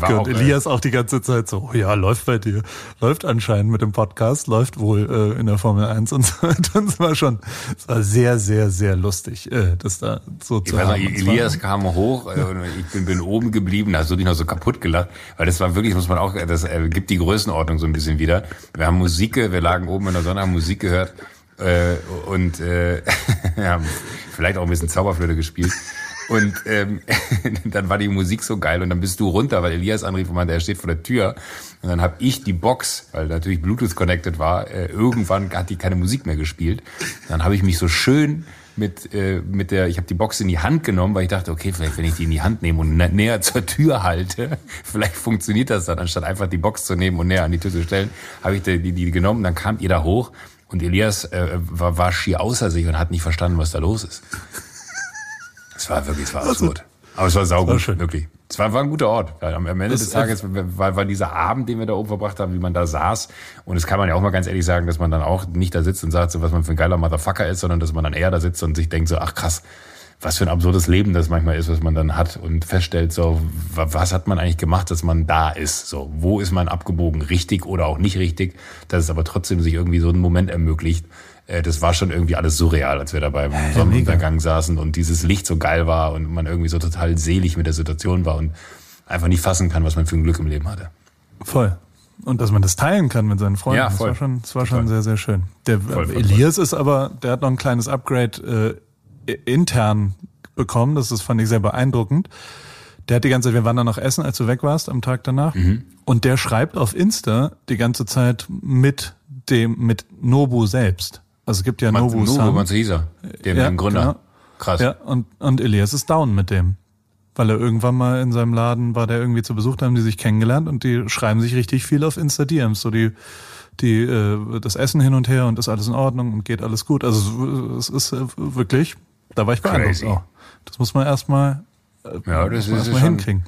War und äh, Elias auch die ganze Zeit so, oh ja, läuft bei dir, läuft anscheinend mit dem Podcast, läuft wohl äh, in der Formel 1 und so weiter. [LAUGHS] Und es war schon, es war sehr, sehr, sehr lustig, äh, das da so Ich zu weiß noch, haben. War- Elias kam hoch äh, und ich bin, bin oben geblieben, da hast du dich noch so kaputt gelacht, weil das war wirklich, muss man auch, das äh, gibt die Größenordnung so ein bisschen wieder. Wir haben Musik, wir lagen oben in der Sonne, haben Musik gehört äh, und äh, [LAUGHS] haben vielleicht auch ein bisschen Zauberflöte gespielt. Und ähm, [LAUGHS] dann war die Musik so geil und dann bist du runter, weil Elias anrief und meinte, er steht vor der Tür. Und dann habe ich die Box, weil natürlich Bluetooth connected war, äh, irgendwann hat die keine Musik mehr gespielt. Dann habe ich mich so schön mit äh, mit der ich habe die Box in die Hand genommen, weil ich dachte, okay, vielleicht wenn ich die in die Hand nehme und nä- näher zur Tür halte, [LAUGHS] vielleicht funktioniert das dann, anstatt einfach die Box zu nehmen und näher an die Tür zu stellen, habe ich die, die, die genommen, dann kamt ihr da hoch Und Elias äh, war, war schier außer sich und hat nicht verstanden, was da los ist. Es war wirklich, es war absurd. Aber es war saugut, schön. wirklich. Es war, war ein guter Ort. Am Ende Das des Tages war, war dieser Abend, den wir da oben verbracht haben, wie man da saß. Und das kann man ja auch mal ganz ehrlich sagen, dass man dann auch nicht da sitzt und sagt, so, was man für ein geiler Motherfucker ist, sondern dass man dann eher da sitzt und sich denkt so, ach krass, was für ein absurdes Leben das manchmal ist, was man dann hat und feststellt, so, wa- was hat man eigentlich gemacht, dass man da ist? So, wo ist man abgebogen? Richtig oder auch nicht richtig? Dass es aber trotzdem sich irgendwie so einen Moment ermöglicht. Äh, Das war schon irgendwie alles surreal, als wir da beim Sonnenuntergang saßen und dieses Licht so geil war und man irgendwie so total selig mit der Situation war und einfach nicht fassen kann, was man für ein Glück im Leben hatte. Voll. Und dass man das teilen kann mit seinen Freunden. Ja, voll. Das war schon, das war schon Voll. sehr, sehr schön. Der Voll, voll, Elias ist aber, der hat noch ein kleines Upgrade äh, intern bekommen. Das ist, fand ich sehr beeindruckend. Der hat die ganze Zeit, wir waren dann noch essen, als du weg warst am Tag danach. Mhm. Und der schreibt auf Insta die ganze Zeit mit dem, mit Nobu selbst. Also es gibt ja Nobu Nobu San. Manzisa, dem, Ja, dem Gründer. genau. Krass. Ja, und, und Elias ist down mit dem. Weil er irgendwann mal in seinem Laden war, der irgendwie zu Besuch, da haben die sich kennengelernt und die schreiben sich richtig viel auf Insta-DMs. So die, die, äh, das Essen hin und her und ist alles in Ordnung und geht alles gut. Also es ist wirklich, da war ich beeindruckt auch. Das muss man erstmal Ja, das ist, schon, hinkriegen.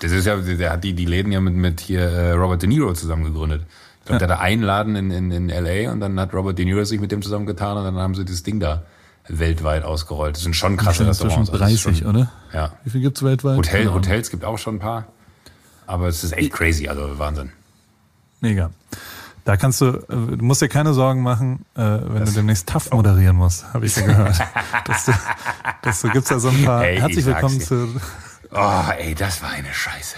Das ist ja, der hat die, die Läden ja mit, mit hier äh, Robert De Niro zusammen gegründet. Ich glaube, der hatte einen Laden in, in, in LA und dann hat Robert De Niro sich mit dem zusammengetan und dann haben sie das Ding da weltweit ausgerollt. Das sind schon krasse Schon Zwischen Restaurants. Also das ist 30, schon, oder? Ja. Wie viel gibt's weltweit? Hotel, Ahnung. Hotels gibt auch schon ein paar. Aber es ist echt crazy, also Wahnsinn. Mega. Da kannst du, äh, du musst dir keine Sorgen machen, äh, wenn du demnächst TAF moderieren musst, habe ich ja gehört. [LAUGHS] dass du, dass du gibt's da so ein paar. Ey, ich Herzlich willkommen zu. Oh, ey, das war eine Scheiße.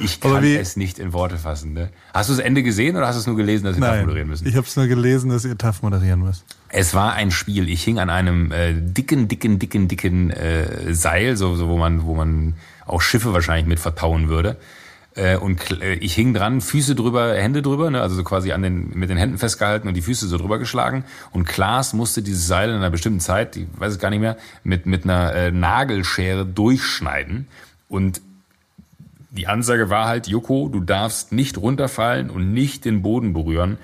Ich kann wie- es nicht in Worte fassen. Ne? Hast du das Ende gesehen oder hast du es nur gelesen, dass sie das moderieren müssen? ich habe es nur gelesen, dass ihr TAF moderieren müsst. Es war ein Spiel. Ich hing an einem äh, dicken, dicken, dicken, dicken äh, Seil, so, so wo man, wo man auch Schiffe wahrscheinlich mit vertauen würde. Äh, und äh, ich hing dran, Füße drüber, Hände drüber, ne, also so quasi an den, mit den Händen festgehalten und die Füße so drüber geschlagen. Und Klaas musste dieses Seil in einer bestimmten Zeit, ich weiß es gar nicht mehr, mit, mit einer äh, Nagelschere durchschneiden. Und die Ansage war halt, Joko, du darfst nicht runterfallen und nicht den Boden berühren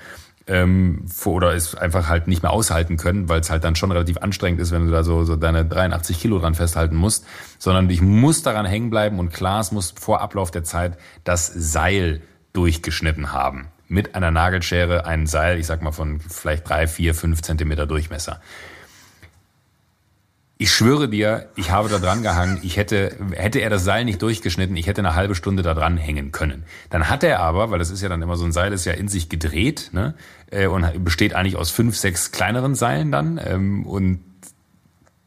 ähm, oder es einfach halt nicht mehr aushalten können, weil es halt dann schon relativ anstrengend ist, wenn du da so, so deine 83 Kilo dran festhalten musst, sondern ich muss daran hängen bleiben und Klaas muss vor Ablauf der Zeit das Seil durchgeschnitten haben. Mit einer Nagelschere ein Seil, ich sag mal von vielleicht drei, vier, fünf Zentimeter Durchmesser. Ich schwöre dir, ich habe da dran gehangen. Ich hätte, hätte er das Seil nicht durchgeschnitten, ich hätte eine halbe Stunde da dran hängen können. Dann hat er aber, weil das ist ja dann immer so ein Seil, ist ja in sich gedreht, ne, äh, und besteht eigentlich aus fünf, sechs kleineren Seilen dann, ähm, und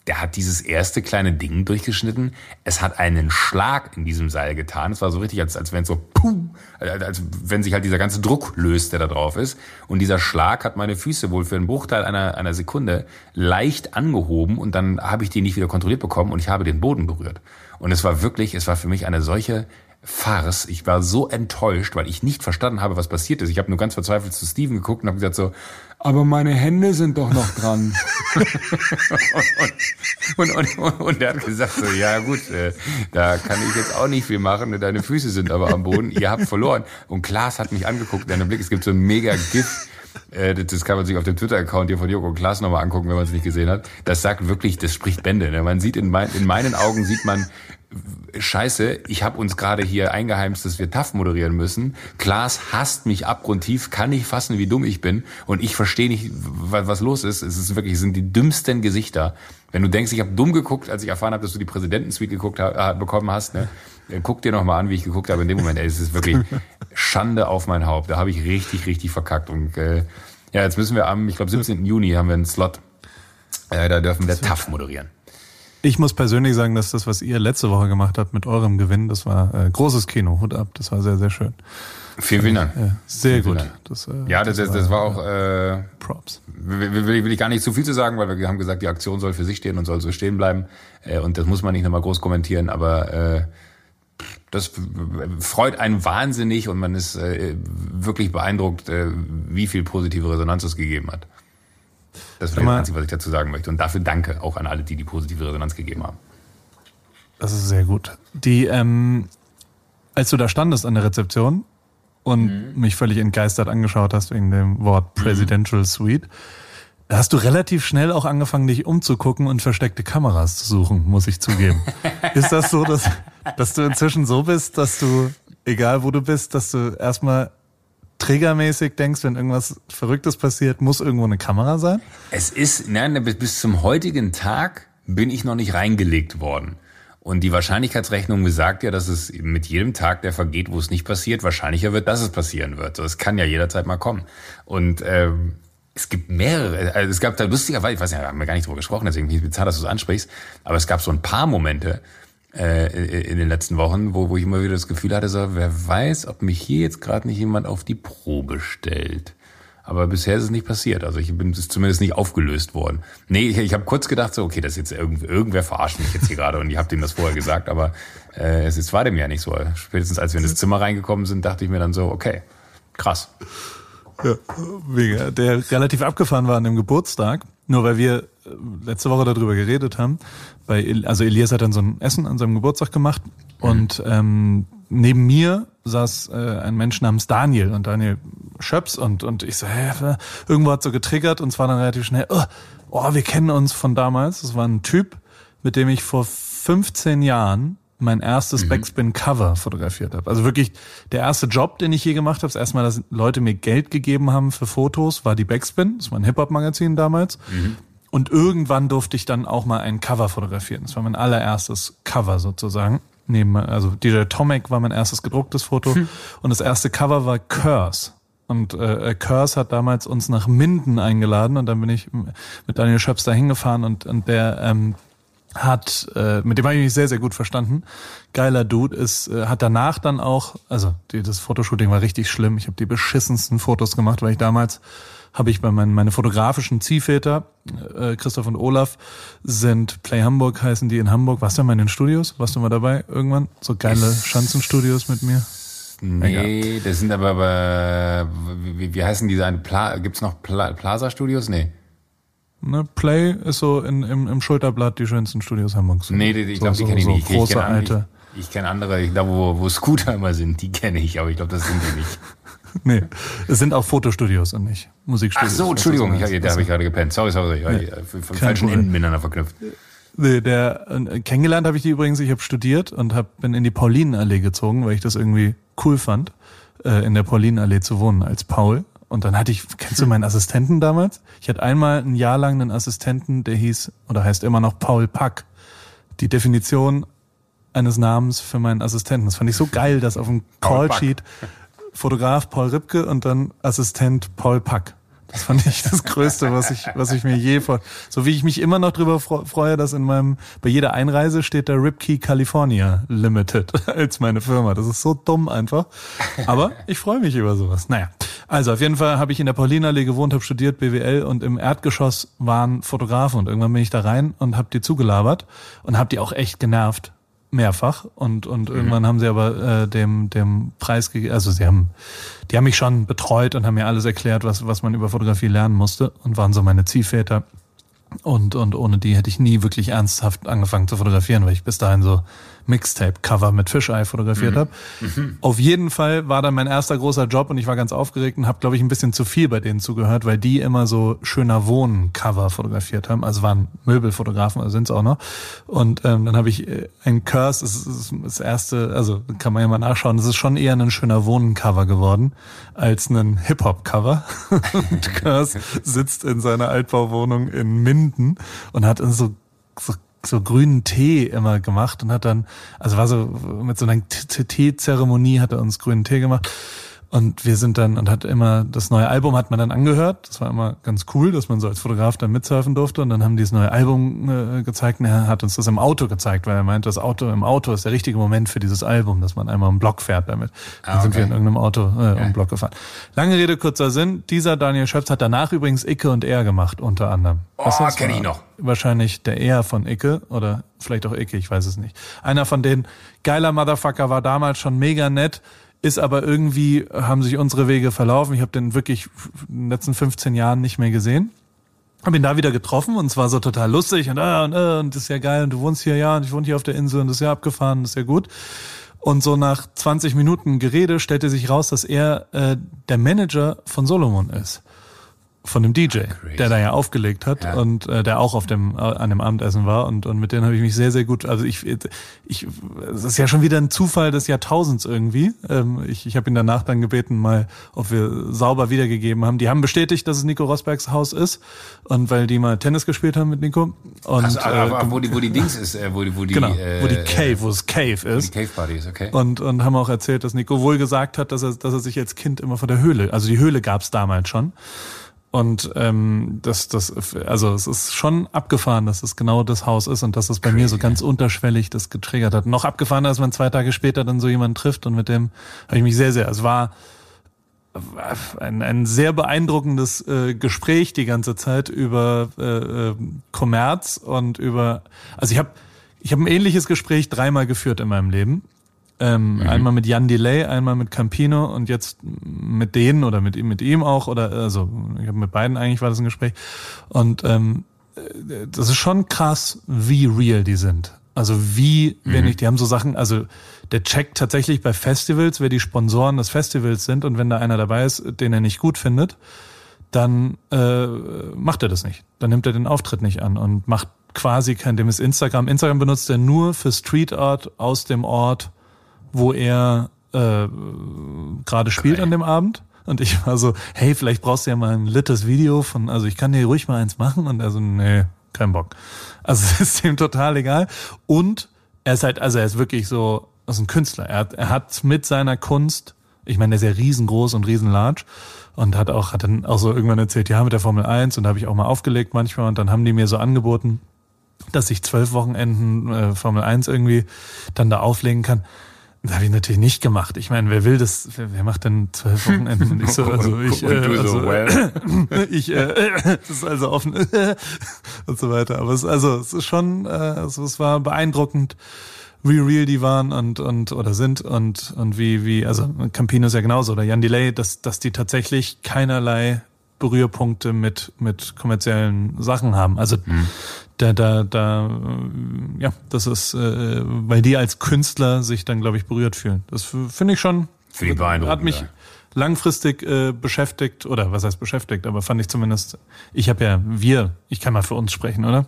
der hat dieses erste kleine Ding durchgeschnitten. Es hat einen Schlag in diesem Seil getan. Es war so richtig, als, als wenn es so, puh, als, wenn sich halt dieser ganze Druck löst, der da drauf ist. Und dieser Schlag hat meine Füße wohl für einen Bruchteil einer, einer Sekunde leicht angehoben und dann habe ich die nicht wieder kontrolliert bekommen und ich habe den Boden berührt. Und es war wirklich, es war für mich eine solche Farce. Ich war so enttäuscht, weil ich nicht verstanden habe, was passiert ist. Ich habe nur ganz verzweifelt zu Steven geguckt und habe gesagt so, aber meine Hände sind doch noch dran. [LAUGHS] und, und, und, und er hat gesagt so, ja gut, äh, da kann ich jetzt auch nicht viel machen, deine Füße sind aber am Boden, ihr habt verloren. Und Klaas hat mich angeguckt, deinen Blick, es gibt so ein mega GIF, äh, das- das kann man sich auf dem Twitter-Account hier von Joko und Klaas nochmal angucken, wenn man es nicht gesehen hat. Das sagt wirklich, das spricht Bände. Ne? Man sieht in, mein, in meinen Augen sieht man, Scheiße, ich habe uns gerade hier eingeheimst, dass wir TAF moderieren müssen. Klaas hasst mich abgrundtief, kann nicht fassen, wie dumm ich bin. Und ich verstehe nicht, wa- was los ist. Es ist wirklich, es sind die dümmsten Gesichter. Wenn du denkst, ich habe dumm geguckt, als ich erfahren habe, dass du die Präsidentensuite geguckt äh, bekommen hast, ne? Guck dir noch mal an, wie ich geguckt habe in dem Moment. Ey, es ist wirklich [LAUGHS] Schande auf mein Haupt. Da habe ich richtig, richtig verkackt. Und äh, ja, jetzt müssen wir am, ich glaube, 17. Juni haben wir einen Slot. Äh, da dürfen wir TAF moderieren. Ich muss persönlich sagen, dass das, was ihr letzte Woche gemacht habt mit eurem Gewinn, das war äh, großes Kino. Hut ab, das war sehr, sehr schön. Vielen, vielen Dank. Ja, sehr Vielen gut. Dank. Das, äh, Ja, das, das, das war auch, äh, Props. will, will, will ich gar nicht zu viel zu sagen, weil wir haben gesagt, die Aktion soll für sich stehen und soll so stehen bleiben. Äh, und das muss man nicht nochmal groß kommentieren, aber äh, das freut einen wahnsinnig und man ist äh, wirklich beeindruckt, äh, wie viel positive Resonanz es gegeben hat. Das ist das Einzige, was ich dazu sagen möchte. Und dafür danke auch an alle, die die positive Resonanz gegeben haben. Das ist sehr gut. Die, ähm, als du da standest an der Rezeption, und mich völlig entgeistert angeschaut hast wegen dem Wort Presidential Suite. Da hast du relativ schnell auch angefangen, dich umzugucken und versteckte Kameras zu suchen, muss ich zugeben. [LAUGHS] Ist das so, dass, dass du inzwischen so bist, dass du, egal wo du bist, dass du erstmal trägermäßig denkst, wenn irgendwas Verrücktes passiert, muss irgendwo eine Kamera sein? Es ist, nein, bis, bis zum heutigen Tag bin ich noch nicht reingelegt worden. Und die Wahrscheinlichkeitsrechnung besagt ja, dass es mit jedem Tag, der vergeht, wo es nicht passiert, wahrscheinlicher wird, dass es passieren wird. Es kann ja jederzeit mal kommen. Und ähm, es gibt mehrere, also es gab da lustigerweise, ich weiß nicht, haben wir gar nicht drüber gesprochen, deswegen bin ich bizarr, dass du es ansprichst, aber es gab so ein paar Momente in den letzten Wochen, wo, wo ich immer wieder das Gefühl hatte, so, wer weiß, ob mich hier jetzt gerade nicht jemand auf die Probe stellt. Aber bisher ist es nicht passiert. Also ich bin zumindest nicht aufgelöst worden. Nee, ich, ich habe kurz gedacht, so, okay, das ist jetzt irgend, irgendwer verarscht mich jetzt hier gerade und ich habe dem das vorher gesagt, aber äh, es, es war dem ja nicht so. Spätestens als wir in das Zimmer reingekommen sind, dachte ich mir dann so, okay, krass. Ja. Der relativ abgefahren war an dem Geburtstag, nur weil wir äh, letzte Woche darüber geredet haben. Bei, also Elias hat dann so ein Essen an seinem Geburtstag gemacht und ähm, neben mir saß äh, ein Mensch namens Daniel und Daniel Schöps und und ich so, hä, irgendwo hat so getriggert und zwar dann relativ schnell, oh, oh, wir kennen uns von damals. Das war ein Typ, mit dem ich vor 15 Jahren mein erstes Backspin-Cover fotografiert habe. Also wirklich der erste Job, den ich je gemacht habe. Das erste Mal, dass Leute mir Geld gegeben haben für Fotos, war die Backspin. Das war ein Hip-Hop-Magazin damals. Und irgendwann durfte ich dann auch mal ein Cover fotografieren. Das war mein allererstes Cover sozusagen. Neben, also DJ Tomek war mein erstes gedrucktes Foto. Und das erste Cover war Curse. Und äh, Curse hat damals uns nach Minden eingeladen und dann bin ich mit Daniel Schöps da hingefahren und, und der ähm, hat, äh, mit dem habe ich mich sehr, sehr gut verstanden. Geiler Dude ist, äh, hat danach dann auch, also die, das Fotoshooting war richtig schlimm. Ich habe die beschissensten Fotos gemacht, weil ich damals habe ich bei meinen meine fotografischen Ziehväter, äh, Christoph und Olaf, sind Play Hamburg heißen die in Hamburg. Warst du mal in den Studios? Warst du mal dabei irgendwann? So geile Schanzenstudios mit mir? Nee, das sind aber, aber wie, wie heißen diese? Pla, gibt's noch Pla, Plaza Studios? Nee. Ne, Play ist so in, im, im Schulterblatt die schönsten Studios Hamburgs. Nee, die, ich so, glaube, die so, kenne ich so nicht. Ich, Große ich kenne alte. Ich, ich kenne andere, ich glaube, wo, wo Scooter immer sind, die kenne ich, aber ich glaube, das sind die nicht. [LAUGHS] Nee, es sind auch Fotostudios und nicht Ach Musikstudios. so, Entschuldigung, ich, da habe ich gerade gepennt. Sorry, sorry, sorry. Ich, äh, vom falschen. Enden miteinander verknüpft. Nee, der äh, kennengelernt habe ich die übrigens. Ich habe studiert und hab, bin in die Paulinenallee gezogen, weil ich das irgendwie cool fand, äh, in der Paulinenallee zu wohnen als Paul. Und dann hatte ich, kennst du meinen Assistenten damals? Ich hatte einmal ein Jahr lang einen Assistenten, der hieß oder heißt immer noch Paul Pack. Die Definition eines Namens für meinen Assistenten. Das fand ich so geil, dass auf dem Callsheet Fotograf Paul Ripke und dann Assistent Paul Pack. Das fand ich das Größte, was ich, was ich mir je vor, so wie ich mich immer noch drüber freue, dass in meinem, bei jeder Einreise steht da Ripkey California Limited [LAUGHS] als meine Firma. Das ist so dumm einfach. Aber ich freue mich über sowas. Naja. Also auf jeden Fall habe ich in der Paulinallee gewohnt, habe studiert BWL und im Erdgeschoss waren Fotografen und irgendwann bin ich da rein und habe die zugelabert und habe die auch echt genervt mehrfach und und irgendwann haben sie aber äh, dem dem Preis gegeben, also sie haben die haben mich schon betreut und haben mir alles erklärt, was was man über Fotografie lernen musste und waren so meine Ziehväter. Und und ohne die hätte ich nie wirklich ernsthaft angefangen zu fotografieren, weil ich bis dahin so Mixtape-Cover mit Fisheye fotografiert habe. Auf jeden Fall war dann mein erster großer Job und ich war ganz aufgeregt und habe, glaube ich, ein bisschen zu viel bei denen zugehört, weil die immer so schöner Wohnen-Cover fotografiert haben. Also waren Möbelfotografen, also sind es auch noch. Und ähm, dann habe ich äh, ein Curse, das ist das erste, also kann man ja mal nachschauen, das ist schon eher ein schöner Wohnen-Cover geworden als ein Hip-Hop-Cover. [LAUGHS] und Curse sitzt in seiner Altbauwohnung in Minden und hat so, so so grünen Tee immer gemacht und hat dann, also war so mit so einer Teezeremonie hat er uns grünen Tee gemacht und wir sind dann und hat immer das neue Album hat man dann angehört. Das war immer ganz cool, dass man so als Fotograf dann mitsurfen durfte und dann haben die das neue Album äh, gezeigt und er hat uns das im Auto gezeigt, weil er meinte, das Auto im Auto ist der richtige Moment für dieses Album, dass man einmal im Block fährt damit. Dann Ah, sind wir okay. in irgendeinem Auto äh, um den Block gefahren. Lange Rede kurzer Sinn. Dieser Daniel Schöpf hat danach übrigens Icke und Er gemacht unter anderem. Oh, Weißt du, das kenn ich noch. Wahrscheinlich der Er von Icke oder vielleicht auch Icke, ich weiß es nicht. Einer von denen, geiler Motherfucker, war damals schon mega nett, ist aber irgendwie, haben sich unsere Wege verlaufen. Ich habe den wirklich in den letzten 15 Jahren nicht mehr gesehen. Hab ihn da wieder getroffen und es war so total lustig und, ah, und, äh, und das ist ja geil und du wohnst hier, ja, und ich wohne hier auf der Insel und das ist ja abgefahren, das ist ja gut. Und so nach 20 Minuten Gerede stellte sich raus, dass er äh, der Manager von Solomon ist von dem DJ, Crazy. der da ja aufgelegt hat Ja. und äh, der auch auf dem äh, an dem Abendessen war und und mit denen habe ich mich sehr sehr gut also ich ich es ist ja schon wieder ein Zufall des Jahrtausends irgendwie ähm, ich ich habe ihn danach dann gebeten mal ob wir sauber wiedergegeben haben die haben bestätigt dass es Nico Rosbergs Haus ist und weil die mal Tennis gespielt haben mit Nico und Also, äh, aber, wo die, wo die [LAUGHS] Dings ist, äh, wo die, wo die, genau äh, wo die Cave wo es Cave wo die ist Cave Party ist, okay. und, und haben auch erzählt, dass Nico wohl gesagt hat, dass er, dass er sich als Kind immer vor der Höhle, also die Höhle gab's damals schon. Und ähm, das, das, also es ist schon abgefahren, dass es genau das Haus ist und dass es bei mir so ganz unterschwellig das getriggert hat. Noch abgefahren, als man zwei Tage später dann so jemanden trifft und mit dem habe ich mich sehr, sehr, es war ein, ein sehr beeindruckendes äh, Gespräch die ganze Zeit über äh, äh, Kommerz und über, also ich habe ich habe ein ähnliches Gespräch dreimal geführt in meinem Leben. Ähm, Einmal mit Jan Delay, einmal mit Campino und jetzt mit denen oder mit ihm, mit ihm auch oder also ich habe mit beiden eigentlich war das ein Gespräch und ähm, äh, das ist schon krass, wie real die sind. Also wie wenig, die haben so Sachen, also der checkt tatsächlich bei Festivals, wer die Sponsoren des Festivals sind und wenn da einer dabei ist, den er nicht gut findet, dann äh, macht er das nicht. Dann nimmt er den Auftritt nicht an und macht quasi kein, dem ist Instagram. Instagram benutzt er nur für Street Art aus dem Ort, wo er äh, gerade spielt an dem Abend. Und ich war so, hey, vielleicht brauchst du ja mal ein littes Video von, also ich kann dir ruhig mal eins machen. Und er so, nee, kein Bock. Also [LAUGHS] es ist ihm total egal. Und er ist halt, also er ist wirklich so, also ein Künstler. Er hat, er hat mit seiner Kunst, ich meine, der ist ja riesengroß und riesenlarge und hat auch, hat dann auch so irgendwann erzählt, ja, mit der Formel 1 und da habe ich auch mal aufgelegt manchmal und dann haben die mir so angeboten, dass ich zwölf Wochenenden äh, Formel 1 irgendwie dann da auflegen kann. Das habe ich natürlich nicht gemacht. Ich meine, wer will das, wer, wer macht denn zwölf [LAUGHS] Wochenenden? Und ich so, also ich, und äh, du also, so, well. ich, äh, [LAUGHS] das ist also offen [LAUGHS] und so weiter. Aber es, also, es ist schon, äh, also, es war beeindruckend, wie real die waren und, und, oder sind und, und wie, wie, also, Campino ist ja genauso oder Jan Delay, dass, dass die tatsächlich keinerlei Berührpunkte mit, mit kommerziellen Sachen haben. Also, da, da, da, äh, ja, das ist, äh, weil die als Künstler sich dann, glaube ich, berührt fühlen. Das finde ich schon, Finde ich beeindruckend, hat mich langfristig äh, beschäftigt, oder was heißt beschäftigt, aber fand ich zumindest, ich habe ja, wir, ich kann mal für uns sprechen, oder?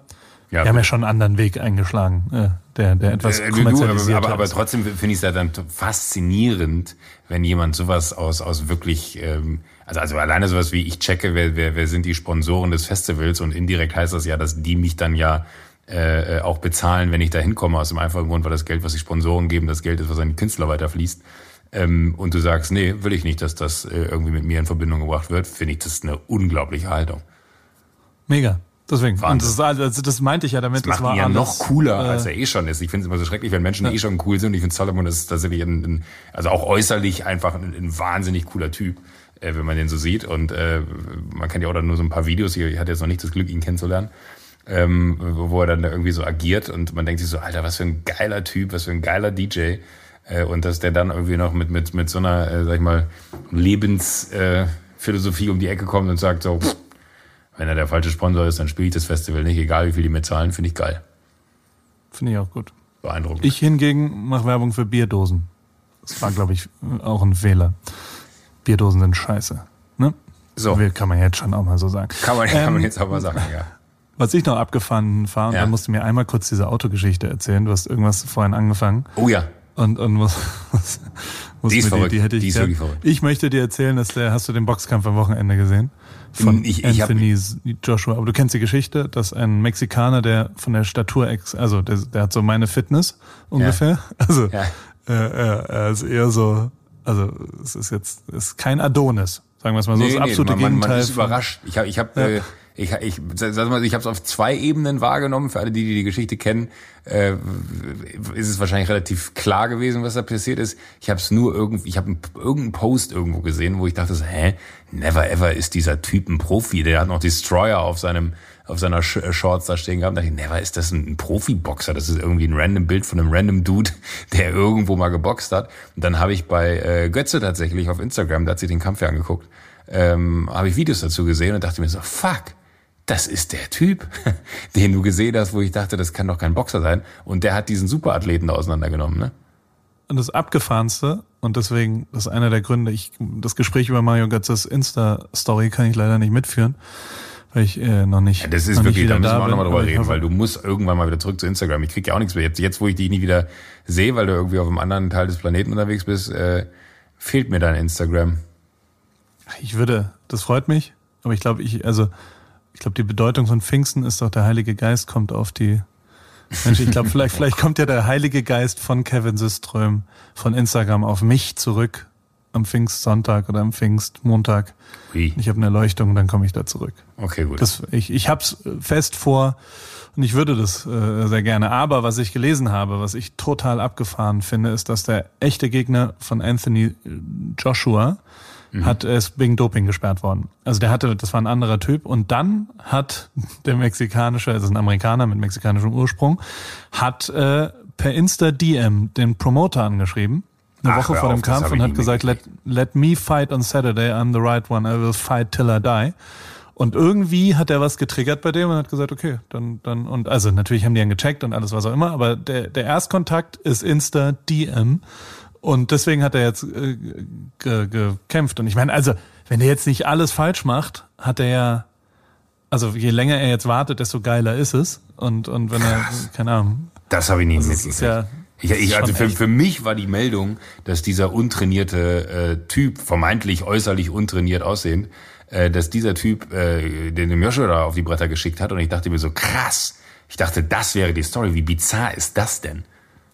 Ja, wir haben ja schon einen anderen Weg eingeschlagen, äh, der, der etwas Äh, du, du, kommerzialisiert aber, aber, aber trotzdem finde ich es ja dann faszinierend, wenn jemand sowas aus, aus wirklich, ähm, also, also alleine sowas wie ich checke, wer, wer, wer sind die Sponsoren des Festivals und indirekt heißt das ja, dass die mich dann ja äh, auch bezahlen, wenn ich da hinkomme, aus dem einfachen Grund, weil das Geld, was die Sponsoren geben, das Geld ist, was an die Künstler weiterfließt. Ähm, und du sagst, nee, will ich nicht, dass das äh, irgendwie mit mir in Verbindung gebracht wird, finde ich das eine unglaubliche Haltung. Mega. Deswegen. Und Wahnsinn. das, ist- also das meinte ich ja damit. Das macht war ihn ja alles, noch cooler, äh, als er eh schon ist. Ich finde es immer so schrecklich, wenn Menschen eh schon cool sind. Und ich finde Solomon ist tatsächlich ein, ein, also auch äußerlich einfach ein, ein wahnsinnig cooler Typ, äh, wenn man den so sieht. Und äh, man kennt ja auch dann nur so ein paar Videos hier. Ich hatte jetzt noch nicht das Glück, ihn kennenzulernen. Ähm, wo er dann da irgendwie so agiert und man denkt sich so, Alter, was für ein geiler Typ, was für ein geiler DJ. Äh, und dass der dann irgendwie noch mit, mit, mit so einer, äh, sag ich mal, Lebensphilosophie äh, um die Ecke kommt und sagt so, pff, wenn er der falsche Sponsor ist, dann spiele ich das Festival nicht, egal wie viel die mir zahlen, finde ich geil. Finde ich auch gut. Beeindruckend. Ich hingegen mache Werbung für Bierdosen. Das war, glaube ich, auch ein Fehler. Bierdosen sind scheiße. Ne? So. Kann man jetzt schon auch mal so sagen. Kann man, kann man Ähm, jetzt auch mal sagen, ja. Was ich noch abgefahren war, und Ja. da musst du mir einmal kurz diese Autogeschichte erzählen. Du hast irgendwas vorhin angefangen. Oh ja. Und, und muss, [LAUGHS] muss, muss Die ist mir verrückt. Die, hätte ich Die ist wirklich verrückt. Ich möchte dir erzählen, dass der, hast du den Boxkampf am Wochenende gesehen? Von Ich- ich hab- Anthony Joshua. Aber du kennst die Geschichte, dass ein Mexikaner, der von der Statur ex, also der, der hat so meine Fitness ungefähr. [LAUGHS] Also, Ja. äh, er, er ist eher so, also, es ist jetzt, es ist kein Adonis. Sagen wir es mal so. das absolute man, man, Gegenteil. man ist überrascht. Ich habe ich hab, äh, ich, ich, sag mal, ich habe es auf zwei Ebenen wahrgenommen. Für alle, die die, die Geschichte kennen, äh, ist es wahrscheinlich relativ klar gewesen, was da passiert ist. Ich habe es nur irgendwie, ich habe irgendeinen Post irgendwo gesehen, wo ich dachte so, hä, never ever ist dieser Typ ein Profi. Der hat noch Destroyer auf seinem auf seiner Sh äh, Shorts da stehen gehabt. Da dachte ich, never ist das ein, Profiboxer. Das ist irgendwie ein random Bild von einem random Dude, [LAUGHS] der irgendwo mal geboxt hat. Und dann habe ich bei äh, Götze tatsächlich auf Instagram, da hat sich den Kampf ja angeguckt, ähm, habe ich Videos dazu gesehen und dachte mir so, fuck, das ist der Typ, [LAUGHS] den du gesehen hast, wo ich dachte, das kann doch kein Boxer sein. Und der hat diesen Superathleten da auseinandergenommen, ne? das abgefahrenste und deswegen, das ist einer der Gründe, ich, das Gespräch über Mario Götzes Insta-Story kann ich leider nicht mitführen, weil ich äh, noch nicht. Ja, das ist wirklich, da müssen wir auch nochmal drüber reden, weil du musst irgendwann mal wieder zurück zu Instagram. Ich krieg ja auch nichts mehr. Jetzt, jetzt wo ich dich nie wieder sehe, weil du irgendwie auf einem anderen Teil des Planeten unterwegs bist, äh, fehlt mir dein Instagram. Ich würde, das freut mich, aber ich glaube, ich, also, ich glaube, die Bedeutung von Pfingsten ist doch, der Heilige Geist kommt auf die Mensch, ich glaube, vielleicht, [LAUGHS] vielleicht kommt ja der Heilige Geist von Kevin Syström von Instagram auf mich zurück am Pfingstsonntag oder am Pfingstmontag. Wie? Ich habe eine Erleuchtung, dann komme ich da zurück. Okay, gut. Das, ich ich hab's fest vor und ich würde das äh, sehr gerne. Aber was ich gelesen habe, was ich total abgefahren finde, ist, dass der echte Gegner von Anthony äh, Joshua hat es wegen Doping gesperrt worden. Also der hatte, das war ein anderer Typ und dann hat [LAUGHS] der mexikanische, also ein Amerikaner mit mexikanischem Ursprung, hat äh, per Insta DM den Promoter angeschrieben, eine Ach, Woche vor dem auf, Kampf und hat gesagt, let, let me fight on Saturday, I'm the right one, I will fight till I die. Und irgendwie hat er was getriggert bei dem und hat gesagt, okay, dann, dann, und also natürlich haben die ihn gecheckt und alles was auch immer, aber der, der Erstkontakt ist Insta DM und deswegen hat er jetzt äh, ge, gekämpft. Und ich meine, also, wenn er jetzt nicht alles falsch macht, hat er ja, also je länger er jetzt wartet, desto geiler ist es. Und, und wenn er, keine Ahnung, Das habe ich nie also mitgekriegt. Ich, ich, also für, für mich war die Meldung, dass dieser untrainierte äh, Typ, vermeintlich äußerlich untrainiert aussehend, äh, dass dieser Typ äh, den dem Joshua da auf die Bretter geschickt hat und ich dachte mir so, krass. Ich dachte, das wäre die Story. Wie bizarr ist das denn?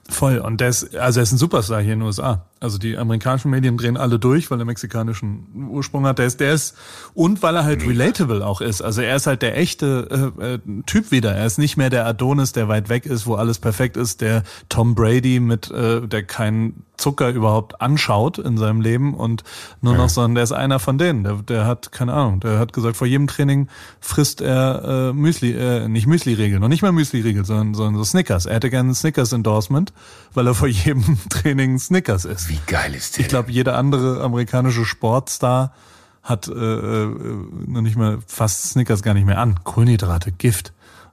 Voll. Und der ist, also er ist ein Superstar hier in den USA. Also die amerikanischen Medien drehen alle durch, weil er mexikanischen Ursprung hat. Der ist, der ist, und weil er halt relatable auch ist. Also er ist halt der echte äh, äh, Typ wieder. Er ist nicht mehr der Adonis, der weit weg ist, wo alles perfekt ist, der Tom Brady mit, äh, der keinen Zucker überhaupt anschaut in seinem Leben und nur noch, sondern der ist einer von denen. Der, der hat, keine Ahnung, der hat gesagt, vor jedem Training frisst er äh, Müsli, äh, nicht Müsli-Riegel, noch nicht mal Müsli-Riegel, sondern, sondern so Snickers. Er hätte gerne ein Snickers-Endorsement, weil er vor [LAUGHS] jedem Training Snickers isst. Wie geil ist der? Ich glaube, jeder andere amerikanische Sportstar hat äh, äh, noch nicht mal fast Snickers gar nicht mehr an. Kohlenhydrate, Gift.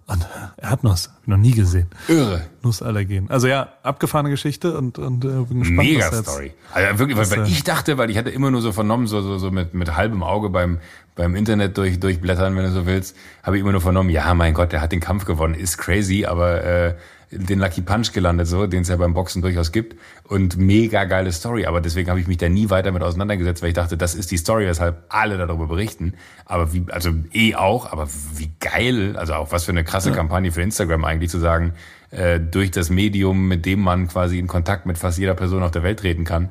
Und er hat Nuss, hab ich noch nie gesehen. irre. Nussallergen. Also ja, abgefahrene Geschichte und, und äh, bin gespannt. Mega Story. Also wirklich, weil, weil äh, ich dachte, weil ich hatte immer nur so vernommen, so, so, so mit, mit halbem Auge beim, beim Internet durch, durchblättern, wenn du so willst, habe ich immer nur vernommen, ja, mein Gott, der hat den Kampf gewonnen, ist crazy, aber äh, den Lucky Punch gelandet, so, den es ja beim Boxen durchaus gibt. Und mega geile Story. Aber deswegen habe ich mich da nie weiter mit auseinandergesetzt, weil ich dachte, das ist die Story, weshalb alle darüber berichten. Aber wie, also eh auch, aber wie geil, also auch was für eine krasse Kampagne für Instagram eigentlich zu sagen, äh, durch das Medium, mit dem man quasi in Kontakt mit fast jeder Person auf der Welt treten kann,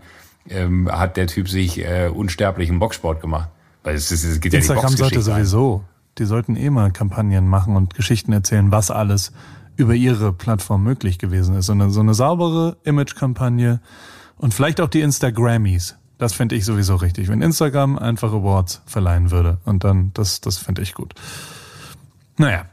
ähm, hat der Typ sich äh, unsterblich im Boxsport gemacht. Weil es, ist, es geht ja Instagram die sollte sowieso, die sollten eh mal Kampagnen machen und Geschichten erzählen, was alles über ihre Plattform möglich gewesen ist. So eine, so eine saubere Image-Kampagne und vielleicht auch die Instagrammies. Das finde ich sowieso richtig. Wenn Instagram einfach Awards verleihen würde und dann, das, das finde ich gut. Naja,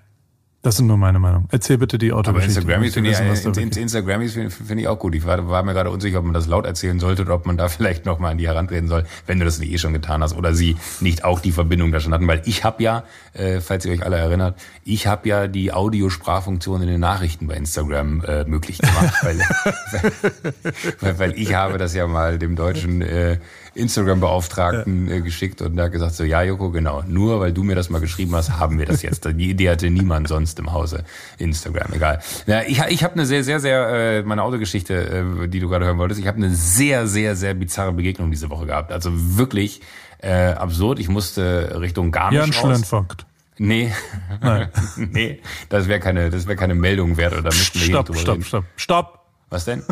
das sind nur meine Meinung. Erzähl bitte die Aber Autogeschichte. Instagrammies Ich finde ich, wirklich- Instagrammies finde finde ich auch gut. Ich war, war mir gerade unsicher, ob man das laut erzählen sollte oder ob man da [LAUGHS] vielleicht noch mal an die herantreten soll, wenn du das nicht eh schon getan hast oder sie nicht auch die Verbindung da schon hatten. Weil ich habe ja, äh, falls ihr euch alle erinnert, ich habe ja die Audiosprachfunktion in den Nachrichten bei Instagram äh, möglich gemacht, weil, [LAUGHS] weil, weil ich habe das ja mal dem deutschen äh, Instagram-Beauftragten äh, geschickt und hat gesagt so, ja Joko, genau, nur weil du mir das mal geschrieben hast, haben wir das jetzt. Die Idee hatte niemand sonst im Hause Instagram, egal. Ja, ich ich habe eine sehr, sehr, sehr, äh, meine Autogeschichte, äh, die du gerade hören wolltest, ich habe eine sehr, sehr, sehr bizarre Begegnung diese Woche gehabt. Also wirklich äh, absurd. Ich musste Richtung Garmisch Jan raus. Schlenfogt. Nee, [LAUGHS] nee, das wäre keine, das wäre keine Meldung wert oder da müssten wir Stopp, stopp, stopp, stopp. Was denn?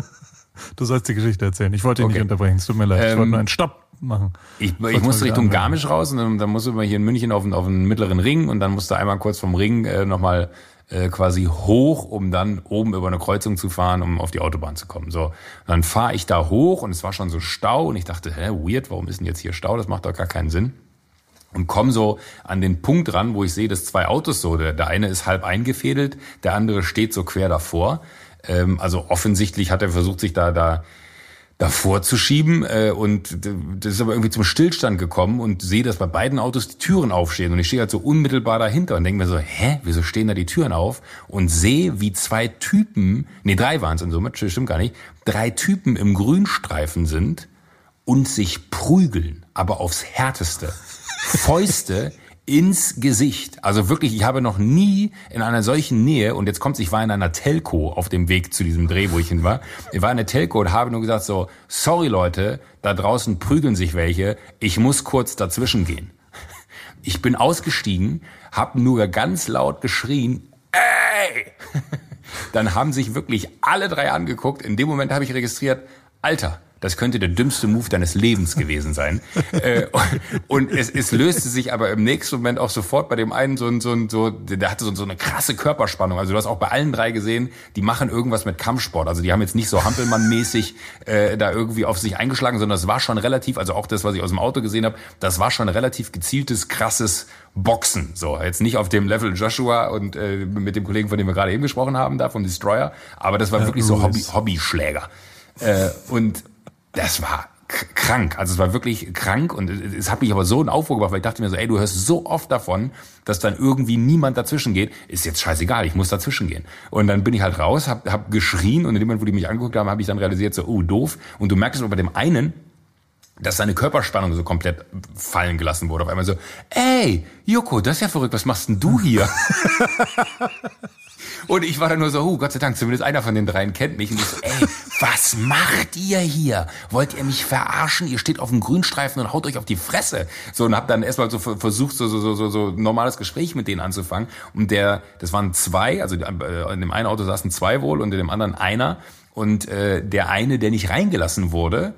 Du sollst die Geschichte erzählen. Ich wollte dich Okay. nicht unterbrechen. Es tut mir leid. ich Ähm, wollte nur einen Stopp machen. Ich, ich musste Richtung Garmisch raus und dann, dann musste man hier in München auf, den- auf einen mittleren Ring und dann musste einmal kurz vom Ring äh, nochmal äh, quasi hoch, um dann oben über eine Kreuzung zu fahren, um auf die Autobahn zu kommen. So, und dann fahre ich da hoch und es war schon so Stau und ich dachte, hä, weird, warum ist denn jetzt hier Stau? Das macht doch gar keinen Sinn. Und komme so an den Punkt ran, wo ich sehe, dass zwei Autos so, der, der eine ist halb eingefädelt, der andere steht so quer davor. Ähm, also offensichtlich hat er versucht, sich da, da davor zu schieben äh, und das ist aber irgendwie zum Stillstand gekommen und sehe, dass bei beiden Autos die Türen aufstehen und ich stehe halt so unmittelbar dahinter und denke mir so, hä, wieso stehen da die Türen auf? Und sehe, wie zwei Typen, nee, drei waren es in Summe, stimmt gar nicht, drei Typen im Grünstreifen sind und sich prügeln, aber aufs härteste. Fäuste ins Gesicht. Also wirklich, ich habe noch nie in einer solchen Nähe, und jetzt kommt ich war in einer Telco auf dem Weg zu diesem Dreh, wo ich hin war. Ich war in der Telco und habe nur gesagt so, sorry Leute, da draußen prügeln sich welche, ich muss kurz dazwischen gehen. Ich bin ausgestiegen, habe nur ganz laut geschrien, ey! [LAUGHS] Dann haben sich wirklich alle drei angeguckt. In dem Moment habe ich registriert, Alter, das könnte der dümmste Move deines Lebens gewesen sein. [LAUGHS] äh, und es, es löste sich aber im nächsten Moment auch sofort bei dem einen so ein, so ein, so, der hatte so, so eine krasse Körperspannung. Also du hast auch bei allen drei gesehen, die machen irgendwas mit Kampfsport. Also die haben jetzt nicht so Hampelmann-mäßig äh, da irgendwie auf sich eingeschlagen, sondern es war schon relativ, also auch das, was ich aus dem Auto gesehen habe, das war schon relativ gezieltes, krasses Boxen. So, jetzt nicht auf dem Level Joshua und äh, mit dem Kollegen, von dem wir gerade eben gesprochen haben, da vom Destroyer, aber das war Ja, wirklich so Hobby. Hobbyschläger. Äh, und das war krank. Also es war wirklich krank und es es hat mich aber so in Aufruhr gebracht, weil ich dachte mir so, ey, du hörst so oft davon, dass dann irgendwie niemand dazwischen geht. Ist jetzt scheißegal, ich muss dazwischen gehen. Und dann bin ich halt raus, hab, hab geschrien und in dem Moment, wo die mich angeguckt haben, habe ich dann realisiert, so, oh, doof. Und du merkst aber bei dem einen, dass seine Körperspannung so komplett fallen gelassen wurde. Auf einmal so, ey, Joko, das ist ja verrückt, was machst denn du hier? [LAUGHS] Und ich war dann nur so, oh, Gott sei Dank, zumindest einer von den dreien kennt mich. Und ich so, ey, was macht ihr hier? Wollt ihr mich verarschen? Ihr steht auf dem Grünstreifen und haut euch auf die Fresse. So, und hab dann erstmal so ver- versucht, so, so, so, so, so normales Gespräch mit denen anzufangen. Und der, das waren zwei, also äh, in dem einen Auto saßen zwei wohl und in dem anderen einer. Und äh, der eine, der nicht reingelassen wurde,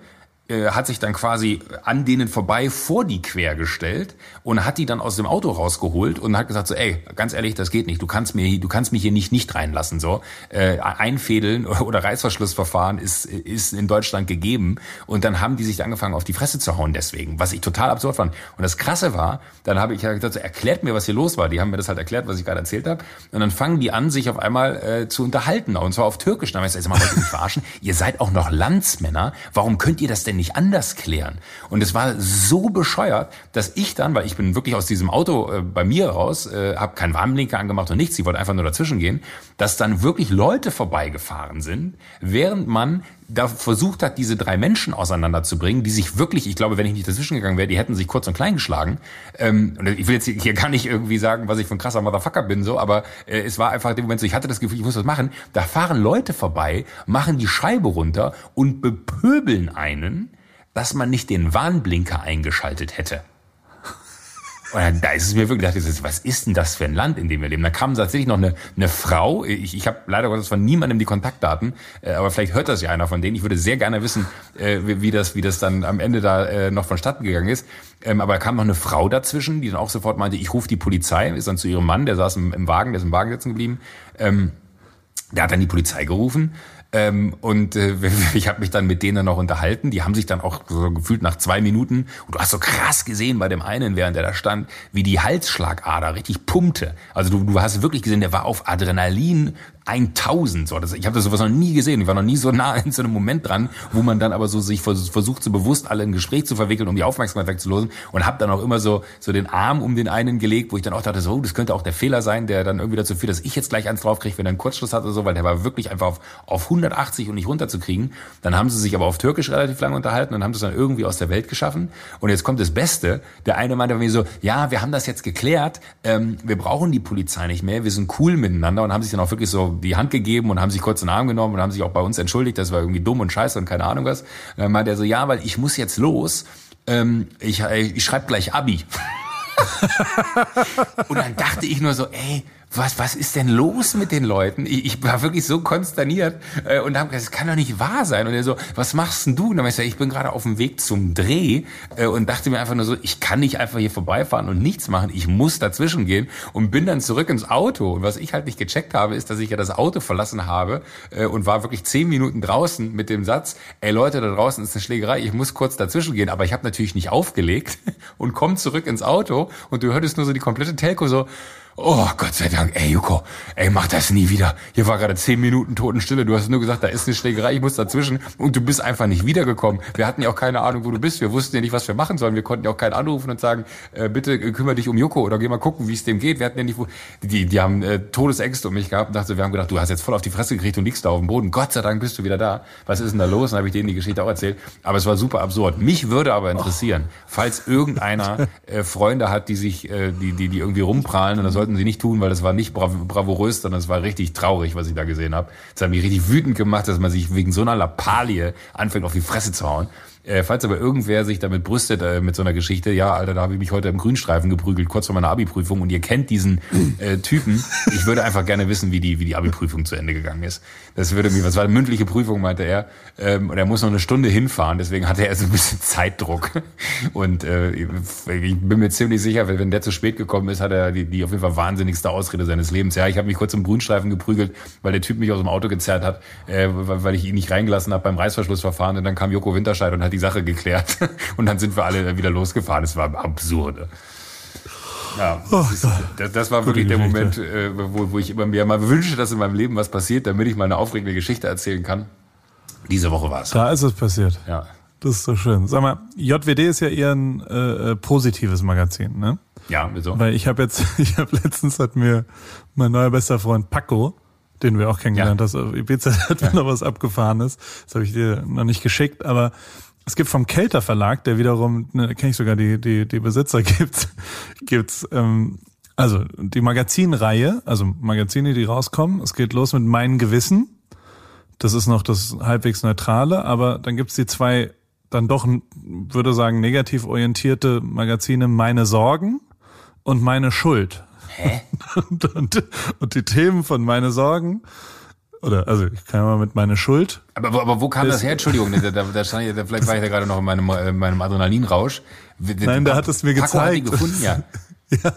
äh, hat sich dann quasi an denen vorbei vor die quer gestellt und hat die dann aus dem Auto rausgeholt und hat gesagt so, ey, ganz ehrlich, das geht nicht. Du kannst mir, du kannst mich hier nicht nicht reinlassen so. Äh, einfädeln [LAUGHS] oder Reißverschlussverfahren ist ist in Deutschland gegeben und dann haben die sich angefangen auf die Fresse zu hauen deswegen, was ich total absurd fand. Und das Krasse war, dann habe ich gesagt, so, erklärt mir, was hier los war. Die haben mir das halt erklärt, was ich gerade erzählt habe. Und dann fangen die an, sich auf einmal äh, zu unterhalten und zwar auf Türkisch. Dann habe ich gesagt, sag mal, wollt ihr mich verarschen? Ihr seid auch noch Landsmänner. Warum könnt ihr das denn nicht anders klären? Und es war so bescheuert, dass ich dann, weil ich bin wirklich aus diesem Auto äh, bei mir raus, äh, habe keinen Warnblinker angemacht und nichts, ich wollte einfach nur dazwischen gehen, dass dann wirklich Leute vorbeigefahren sind, während man da versucht hat, diese drei Menschen auseinanderzubringen, die sich wirklich, ich glaube, wenn ich nicht dazwischen gegangen wäre, die hätten sich kurz und klein geschlagen. Ähm, und ich will jetzt hier gar nicht irgendwie sagen, was ich ein krasser Motherfucker bin, so, aber äh, es war einfach in dem Moment so, ich hatte das Gefühl, ich muss was machen. Da fahren Leute vorbei, machen die Scheibe runter und bepöbeln einen, dass man nicht den Warnblinker eingeschaltet hätte. Und dann, da ist es mir wirklich gedacht, was ist denn das für ein Land, in dem wir leben? Da kam tatsächlich noch eine, eine Frau, ich, ich habe leider Gottes von niemandem die Kontaktdaten, äh, aber vielleicht hört das ja einer von denen. Ich würde sehr gerne wissen, äh, wie, wie, das, wie das dann am Ende da äh, noch vonstatten gegangen ist. Ähm, aber da kam noch eine Frau dazwischen, die dann auch sofort meinte, ich rufe die Polizei, ist dann zu ihrem Mann, der saß im, im Wagen, der ist im Wagen sitzen geblieben. Ähm, der hat dann die Polizei gerufen. Ähm, und äh, [LAUGHS] ich habe mich dann mit denen noch unterhalten. Die haben sich dann auch so gefühlt nach zwei Minuten, und du hast so krass gesehen bei dem einen, während der da stand, wie die Halsschlagader richtig pumpte. Also du, du hast wirklich gesehen, der war auf Adrenalin 1000. So, das, ich habe das sowas noch nie gesehen. Ich war noch nie so nah [LAUGHS] in so einem Moment dran, wo man dann aber so sich vers versucht, so bewusst alle in ein Gespräch zu verwickeln, um die Aufmerksamkeit wegzulosen. Und habe dann auch immer so so den Arm um den einen gelegt, wo ich dann auch dachte, so, oh, das könnte auch der Fehler sein, der dann irgendwie dazu führt, dass ich jetzt gleich eins draufkriege, wenn er einen Kurzschluss hat oder so, weil der war wirklich einfach auf, auf 180 und nicht runterzukriegen. Dann haben sie sich aber auf Türkisch relativ lange unterhalten und haben das dann irgendwie aus der Welt geschaffen. Und jetzt kommt das Beste. Der eine meinte bei mir so, ja, wir haben das jetzt geklärt, ähm, wir brauchen die Polizei nicht mehr, wir sind cool miteinander und haben sich dann auch wirklich so die Hand gegeben und haben sich kurz den Arm genommen und haben sich auch bei uns entschuldigt, das war irgendwie dumm und scheiße und keine Ahnung was. Und dann meinte er so, ja, weil ich muss jetzt los, ähm, ich, ich schreibe gleich Abi. [LAUGHS] Und dann dachte ich nur so, ey, was, was ist denn los mit den Leuten? Ich, ich war wirklich so konsterniert äh, und habe gesagt, das kann doch nicht wahr sein. Und er so, was machst denn du? Und dann hab ich gesagt, ich bin gerade auf dem Weg zum Dreh äh, und dachte mir einfach nur so, ich kann nicht einfach hier vorbeifahren und nichts machen. Ich muss dazwischen gehen und bin dann zurück ins Auto. Und was ich halt nicht gecheckt habe, ist, dass ich ja das Auto verlassen habe äh, und war wirklich zehn Minuten draußen mit dem Satz, ey Leute, da draußen ist eine Schlägerei, ich muss kurz dazwischen gehen. Aber ich habe natürlich nicht aufgelegt [LAUGHS] und komme zurück ins Auto und du hörtest nur so die komplette Telco so, Oh, Gott sei Dank. Ey, Joko, ey, mach das nie wieder. Hier war gerade zehn Minuten Totenstille. Du hast nur gesagt, da ist eine Schlägerei, ich muss dazwischen. Und du bist einfach nicht wiedergekommen. Wir hatten ja auch keine Ahnung, wo du bist. Wir wussten ja nicht, was wir machen sollen. Wir konnten ja auch keinen anrufen und sagen, äh, bitte äh, kümmere dich um Joko oder geh mal gucken, wie es dem geht. Wir hatten ja nicht, wo, die, die haben äh, Todesängste um mich gehabt und dachte, wir haben gedacht, du hast jetzt voll auf die Fresse gekriegt und liegst da auf dem Boden. Gott sei Dank bist du wieder da. Was ist denn da los? Dann habe ich denen die Geschichte auch erzählt. Aber es war super absurd. Mich würde aber interessieren, falls irgendeiner äh, Freunde hat, die sich, äh, die, die, die irgendwie rumprahlen und das sollten sie nicht tun, weil das war nicht brav bravourös, sondern es war richtig traurig, was ich da gesehen habe. Es hat mich richtig wütend gemacht, dass man sich wegen so einer Lappalie anfängt, auf die Fresse zu hauen. Äh, falls aber irgendwer sich damit brüstet äh, mit so einer Geschichte, ja, Alter, da habe ich mich heute im Grünstreifen geprügelt, kurz vor meiner Abi-Prüfung und ihr kennt diesen äh, Typen. Ich würde einfach gerne wissen, wie die, wie die Abi-Prüfung zu Ende gegangen ist. Das würde mir, was war eine mündliche Prüfung, meinte er. Ähm, und er muss noch eine Stunde hinfahren, deswegen hatte er so ein bisschen Zeitdruck. Und äh, ich bin mir ziemlich sicher, wenn der zu spät gekommen ist, hat er die, die auf jeden Fall wahnsinnigste Ausrede seines Lebens. Ja, ich habe mich kurz im Grünstreifen geprügelt, weil der Typ mich aus dem Auto gezerrt hat, äh, weil ich ihn nicht reingelassen habe beim Reißverschlussverfahren. Und dann kam Joko Winterscheid und hat die Sache geklärt. [LAUGHS] Und dann sind wir alle wieder losgefahren. Es war absurde. Ja, das, ist, das, das war wirklich der Moment, äh, wo, wo ich immer mir mal wünsche, dass in meinem Leben was passiert, damit ich mal eine aufregende Geschichte erzählen kann. Diese Woche war es. Da ist es passiert. Ja. Das ist so schön. Sag mal, JWD ist ja eher ein äh, äh, positives Magazin, ne? Ja, wieso? Weil ich habe jetzt, [LAUGHS] ich habe letztens hat mir mein neuer bester Freund Paco, den wir auch kennengelernt Ja. hast, auf Ibiza hat mir noch was Abgefahrenes. Das habe ich dir noch nicht geschickt, aber es gibt vom Kelter Verlag, der wiederum, ne, kenne ich sogar die, die, die Besitzer [LAUGHS] gibt, gibt's, ähm, also die Magazinreihe, also Magazine, die rauskommen. Es geht los mit Mein Gewissen. Das ist noch das halbwegs neutrale, aber dann gibt's die zwei dann doch, würde sagen, negativ orientierte Magazine Meine Sorgen und Meine Schuld. Hä? [LAUGHS] Und, und, und die Themen von Meine Sorgen, oder also ich kann mal mit Meine Schuld. Aber, aber, aber wo kam Das- her? Entschuldigung, da, da, da stand ich, da, vielleicht war ich da gerade noch in meinem, äh, meinem Adrenalinrausch. Nein, der hat es mir Paco Hat die gezeigt. gefunden, ja. [LAUGHS] Ja,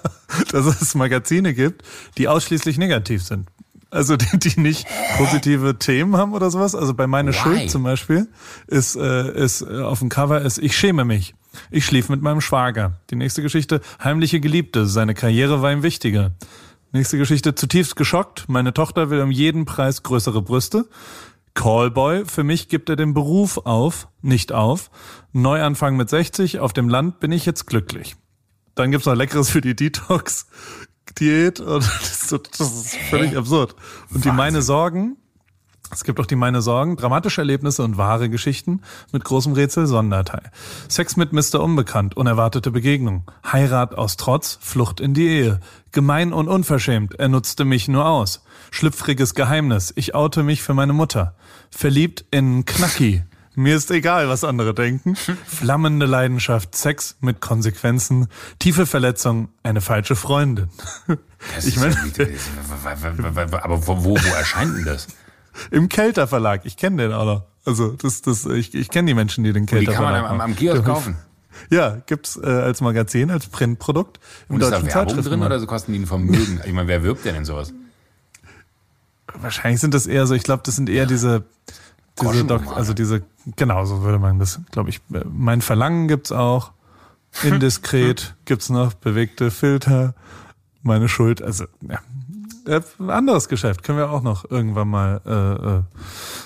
dass es Magazine gibt, die ausschließlich negativ sind. Also die, die nicht positive Themen haben oder sowas. Also bei Meine Why? Schuld zum Beispiel ist, äh, ist äh, auf dem Cover ist Ich schäme mich. Ich schlief mit meinem Schwager. Die nächste Geschichte, heimliche Geliebte. Seine Karriere war ihm wichtiger. Nächste Geschichte, zutiefst geschockt. Meine Tochter will um jeden Preis größere Brüste. Callboy, für mich gibt er den Beruf auf, nicht auf. Neuanfang mit 60, auf dem Land bin ich jetzt glücklich. Dann gibt's noch Leckeres für die Detox-Diät [LAUGHS] und das ist, so- das ist völlig absurd. Und die Meine Sorgen, es gibt auch die Meine Sorgen, dramatische Erlebnisse und wahre Geschichten mit großem Rätsel Sonderteil. Sex mit Mr. Unbekannt, unerwartete Begegnung. Heirat aus Trotz, Flucht in die Ehe. Gemein und unverschämt, er nutzte mich nur aus. Schlüpfriges Geheimnis, ich oute mich für meine Mutter. Verliebt in Knacki. Mir ist egal, was andere denken. Flammende Leidenschaft, Sex mit Konsequenzen, tiefe Verletzung, eine falsche Freundin. Das Ich meine- ja aber wo, wo erscheint denn das? Im Kelter Verlag. Ich kenne den auch noch. Also das, das, ich, ich kenne die Menschen, die den Die Kelter kann man Verlag am, am, Kiosk kaufen. Ja, gibt's äh, als Magazin, als Printprodukt im Und ist da deutschen Werbung drin oder so kosten die ein Vermögen? Ich meine, wer wirbt denn in sowas? Wahrscheinlich sind das eher so, ich glaube, das sind eher diese, diese Doc, also diese, genau, so würde man das, glaube ich, äh, mein Verlangen gibt's auch. Indiskret [LAUGHS] gibt's noch, bewegte Filter, meine Schuld, also ja. Äh, anderes Geschäft können wir auch noch irgendwann mal äh, äh,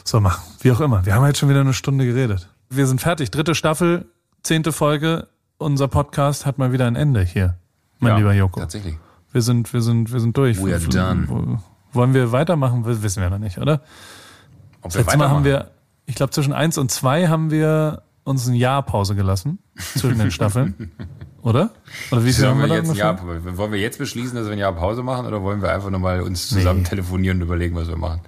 so machen. Wie auch immer. Wir haben jetzt schon wieder eine Stunde geredet. Wir sind fertig. Dritte Staffel, zehnte Folge. Unser Podcast hat mal wieder ein Ende hier, mein Ja, lieber Joko. Tatsächlich. Wir sind, wir sind, wir sind durch. We are done. Wo- Wollen wir weitermachen? Wissen wir noch nicht, oder? Ob Das letzte Mal haben wir, ich glaube, zwischen eins und zwei haben wir uns ein Jahr Pause gelassen zwischen den [LAUGHS] Staffeln. Oder? Oder wie viel haben wir wir jetzt? Jahr, wollen wir jetzt beschließen, dass wir ein Jahr Pause machen oder wollen wir einfach nochmal uns zusammen telefonieren und überlegen, was wir machen?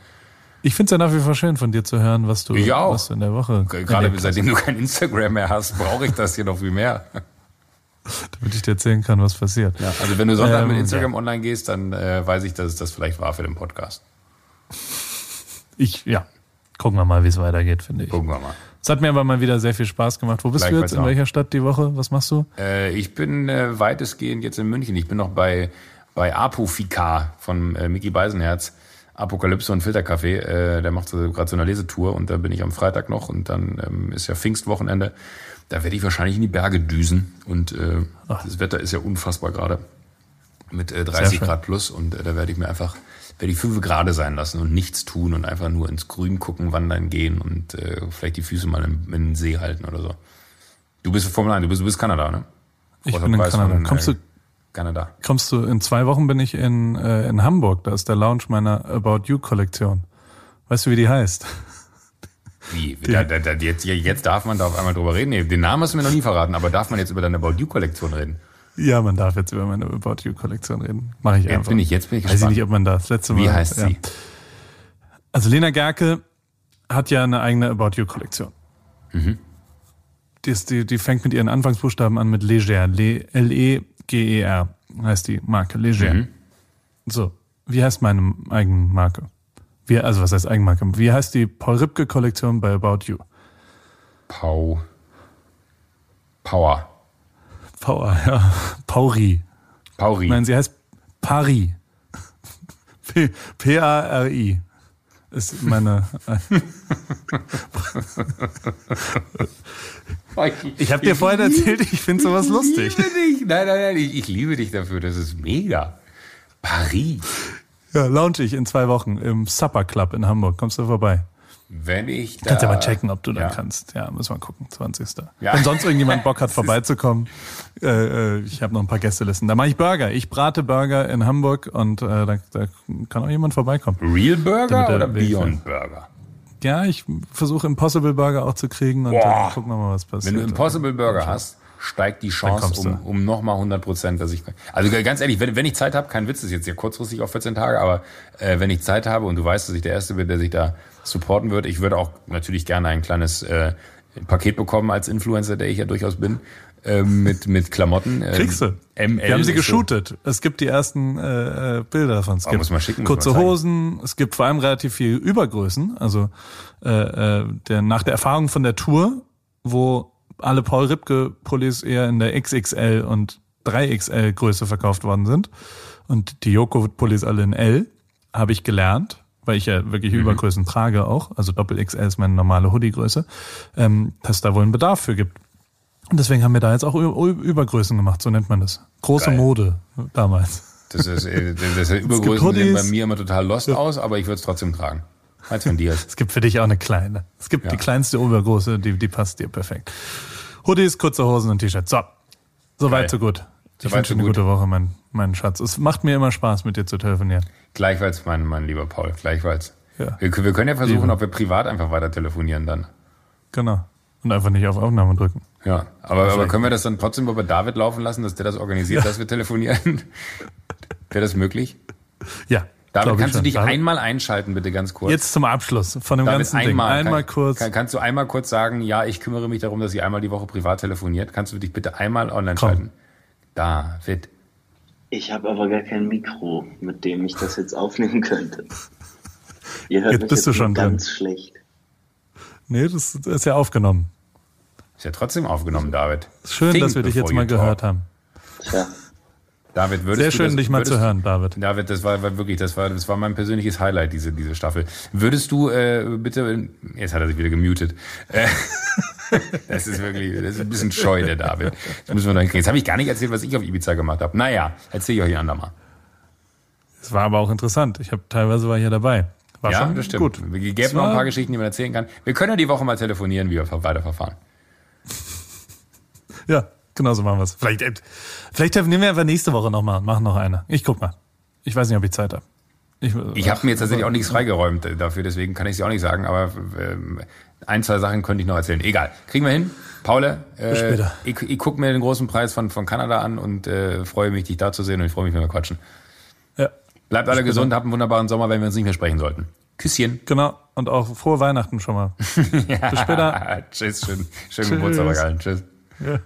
Ich finde es ja nach wie vor schön, von dir zu hören, was du, was du in der Woche Gerade seitdem du kein Instagram mehr hast, brauche ich das hier noch viel mehr. [LAUGHS] damit ich dir erzählen kann, was passiert. Ja, also wenn du Sonntag Ähm, mit Instagram online gehst, dann äh, weiß ich, dass es das vielleicht war für den Podcast. Ich, ja. Gucken wir mal, wie es weitergeht, finde ich. Gucken wir mal. Es hat mir aber mal wieder sehr viel Spaß gemacht. Wo bist du jetzt? In auch. welcher Stadt die Woche? Was machst du? Äh, ich bin äh, weitestgehend jetzt in München. Ich bin noch bei, bei Apofika von äh, Mickey Beisenherz. Apokalypse und Filterkaffee. Äh, der macht so, gerade so eine Lesetour und da bin ich am Freitag noch und dann ähm, ist ja Pfingstwochenende. Da werde ich wahrscheinlich in die Berge düsen und äh, das Wetter ist ja unfassbar gerade. mit äh, 30 schön. Grad plus und äh, da werde ich mir einfach werde ich fünf Grade sein lassen und nichts tun und einfach nur ins Grün gucken, wandern gehen und äh, vielleicht die Füße mal in, in den See halten oder so. Du bist Formel 1, du bist, du bist Kanada, ne? Ich bin in Kanada. von, Kommst äh, du, Kanada. kommst du, in zwei Wochen bin ich in, äh, in Hamburg. Da ist der Launch meiner About You Kollektion. Weißt du, wie die heißt? Wie? [LAUGHS] Da, da, da, jetzt, jetzt darf man da auf einmal drüber reden. Nee, den Namen hast du mir noch nie verraten, aber darf man jetzt über deine About You-Kollektion reden? Ja, man darf jetzt über meine About You Kollektion reden. Mache ich Jetzt einfach. bin ich, jetzt bin ich Weiß ich nicht, ob man das. Letzte Mal. Wie heißt ja. sie? Also Lena Gerke hat ja eine eigene About You Kollektion. Mhm. Die, ist, die, die fängt mit ihren Anfangsbuchstaben an mit Leger. Le- L-E-G-E-R heißt die Marke. Leger. Mhm. So. Wie heißt meine eigene Marke? Wie, also was heißt Eigenmarke? Wie heißt die Paul Ripke Kollektion bei About You? Pau. Power. Power, ja. Pauri. Pauri. Nein, sie heißt Paris. P- P-A-R-I. Ist meine. Ich habe dir vorhin erzählt, ich finde sowas lustig. Ich liebe dich. Nein, nein, nein, ich, ich liebe dich dafür. Das ist mega. Paris. Ja, launch ich in zwei Wochen im Supper Club in Hamburg. Kommst du vorbei? Wenn ich da. Kannst ja mal checken, ob du dann ja. kannst. Ja, müssen wir gucken. 20. Ja. Wenn sonst irgendjemand Bock hat, [LAUGHS] vorbeizukommen. Äh, äh, ich habe noch ein paar Gästelisten. Da mache ich Burger. Ich brate Burger in Hamburg und äh, da, da kann auch jemand vorbeikommen. Real Burger er oder Beyond Burger? Ja, ich versuche Impossible Burger auch zu kriegen und Boah. dann gucken wir mal, was passiert. Wenn du Impossible Burger hast, steigt die Chance um, um nochmal 100 Prozent, dass ich. Also ganz ehrlich, wenn, wenn ich Zeit habe, kein Witz, ist jetzt ja kurzfristig auf 14 Tage, aber äh, wenn ich Zeit habe und du weißt, dass ich der Erste bin, der sich da supporten wird, ich würde auch natürlich gerne ein kleines äh, Paket bekommen als Influencer, der ich ja durchaus bin, äh, mit, mit Klamotten. Ähm, Kriegst du. ML Wir haben sie ist so- geshootet. Es gibt die ersten äh, äh, Bilder davon. Es Oh, gibt muss man schicken, kurze man. Hosen. Es gibt vor allem relativ viel Übergrößen. Also äh, äh, der, nach der Erfahrung von der Tour, wo alle Paul Ripke Pullis eher in der XXL und 3XL Größe verkauft worden sind und die Joko Pullis alle in L, habe ich gelernt, weil ich ja wirklich Mhm. Übergrößen trage auch, also Doppel XL ist meine normale Hoodie-Größe, ähm, dass da wohl einen Bedarf für gibt. Und deswegen haben wir da jetzt auch Übergrößen gemacht, so nennt man das. Große Geil. Mode damals. Das ist, äh, [LAUGHS] das ist Übergrößen sehen bei mir immer total lost aus, aber ich würde es trotzdem tragen. Als von dir. Es gibt für dich auch eine kleine. Es gibt Ja. die kleinste Übergröße, die, die passt dir perfekt. Hoodies, kurze Hosen und T-Shirts. So, so weit, so. Ich wünsche eine gut. gute Woche, mein, mein Schatz. Es macht mir immer Spaß, mit dir zu telefonieren. Gleichfalls, mein, mein lieber Paul, gleichfalls. Ja. Wir, wir können ja versuchen, Liebe. ob wir privat einfach weiter telefonieren dann. Genau. Und einfach nicht auf Aufnahme drücken. Ja, aber, aber können wir das dann trotzdem über David laufen lassen, dass der das organisiert, dass wir telefonieren? [LAUGHS] Wäre das möglich? Ja. David, kannst du dich David, einmal einschalten, bitte ganz kurz? Jetzt zum Abschluss von dem David, ganzen Ding. einmal, Einmal kann, kurz. Kann, kannst du einmal kurz sagen, ja, ich kümmere mich darum, dass ihr einmal die Woche privat telefoniert? Kannst du dich bitte einmal online Komm. schalten? David. Ich habe aber gar kein Mikro, mit dem ich das jetzt aufnehmen könnte. [LAUGHS] Ihr hört Jetzt mich bist du jetzt schon nur drin. ganz schlecht. Nee, das ist ja aufgenommen. Ist ja trotzdem aufgenommen, David. Schön, Think dass wir dich jetzt mal gehört haben. Tja, David, würdest Sehr du schön, das, dich mal würdest, zu hören, David. David, das war, war wirklich, das war, das war mein persönliches Highlight, diese, diese Staffel. Würdest du äh, bitte, jetzt hat er sich wieder gemutet. Äh, [LAUGHS] das ist wirklich, das ist ein bisschen scheu, der David. Das müssen wir noch hinkriegen. Jetzt habe ich gar nicht erzählt, was ich auf Ibiza gemacht habe. Naja, erzähle ich euch ein andermal. Es war aber auch interessant. Ich habe teilweise war ich ja dabei. War ja, schon das stimmt. gut. Wir gäbe noch ein paar Geschichten, die man erzählen kann. Wir können ja die Woche mal telefonieren, wie wir weiterverfahren. Ja, genau so machen wir es. Vielleicht, äh, vielleicht nehmen wir einfach nächste Woche nochmal und machen noch eine. Ich guck mal. Ich weiß nicht, ob ich Zeit habe. Ich, Ich habe mir jetzt tatsächlich auch nichts freigeräumt dafür, deswegen kann ich es auch nicht sagen, aber ähm, ein, zwei Sachen könnte ich noch erzählen. Egal. Kriegen wir hin. Paule, äh, ich, ich gucke mir den großen Preis von, von Kanada an und äh, freue mich, dich da zu sehen und ich freue mich, wenn wir quatschen. Ja, Bleibt alle gesund, habt einen wunderbaren Sommer, wenn wir uns nicht mehr sprechen sollten. Küsschen. genau. Und auch frohe Weihnachten schon mal. [LAUGHS] Bis später. [LAUGHS] Tschüss, schön, schönen Tschüss. Geburtstag allen. Tschüss. Ja.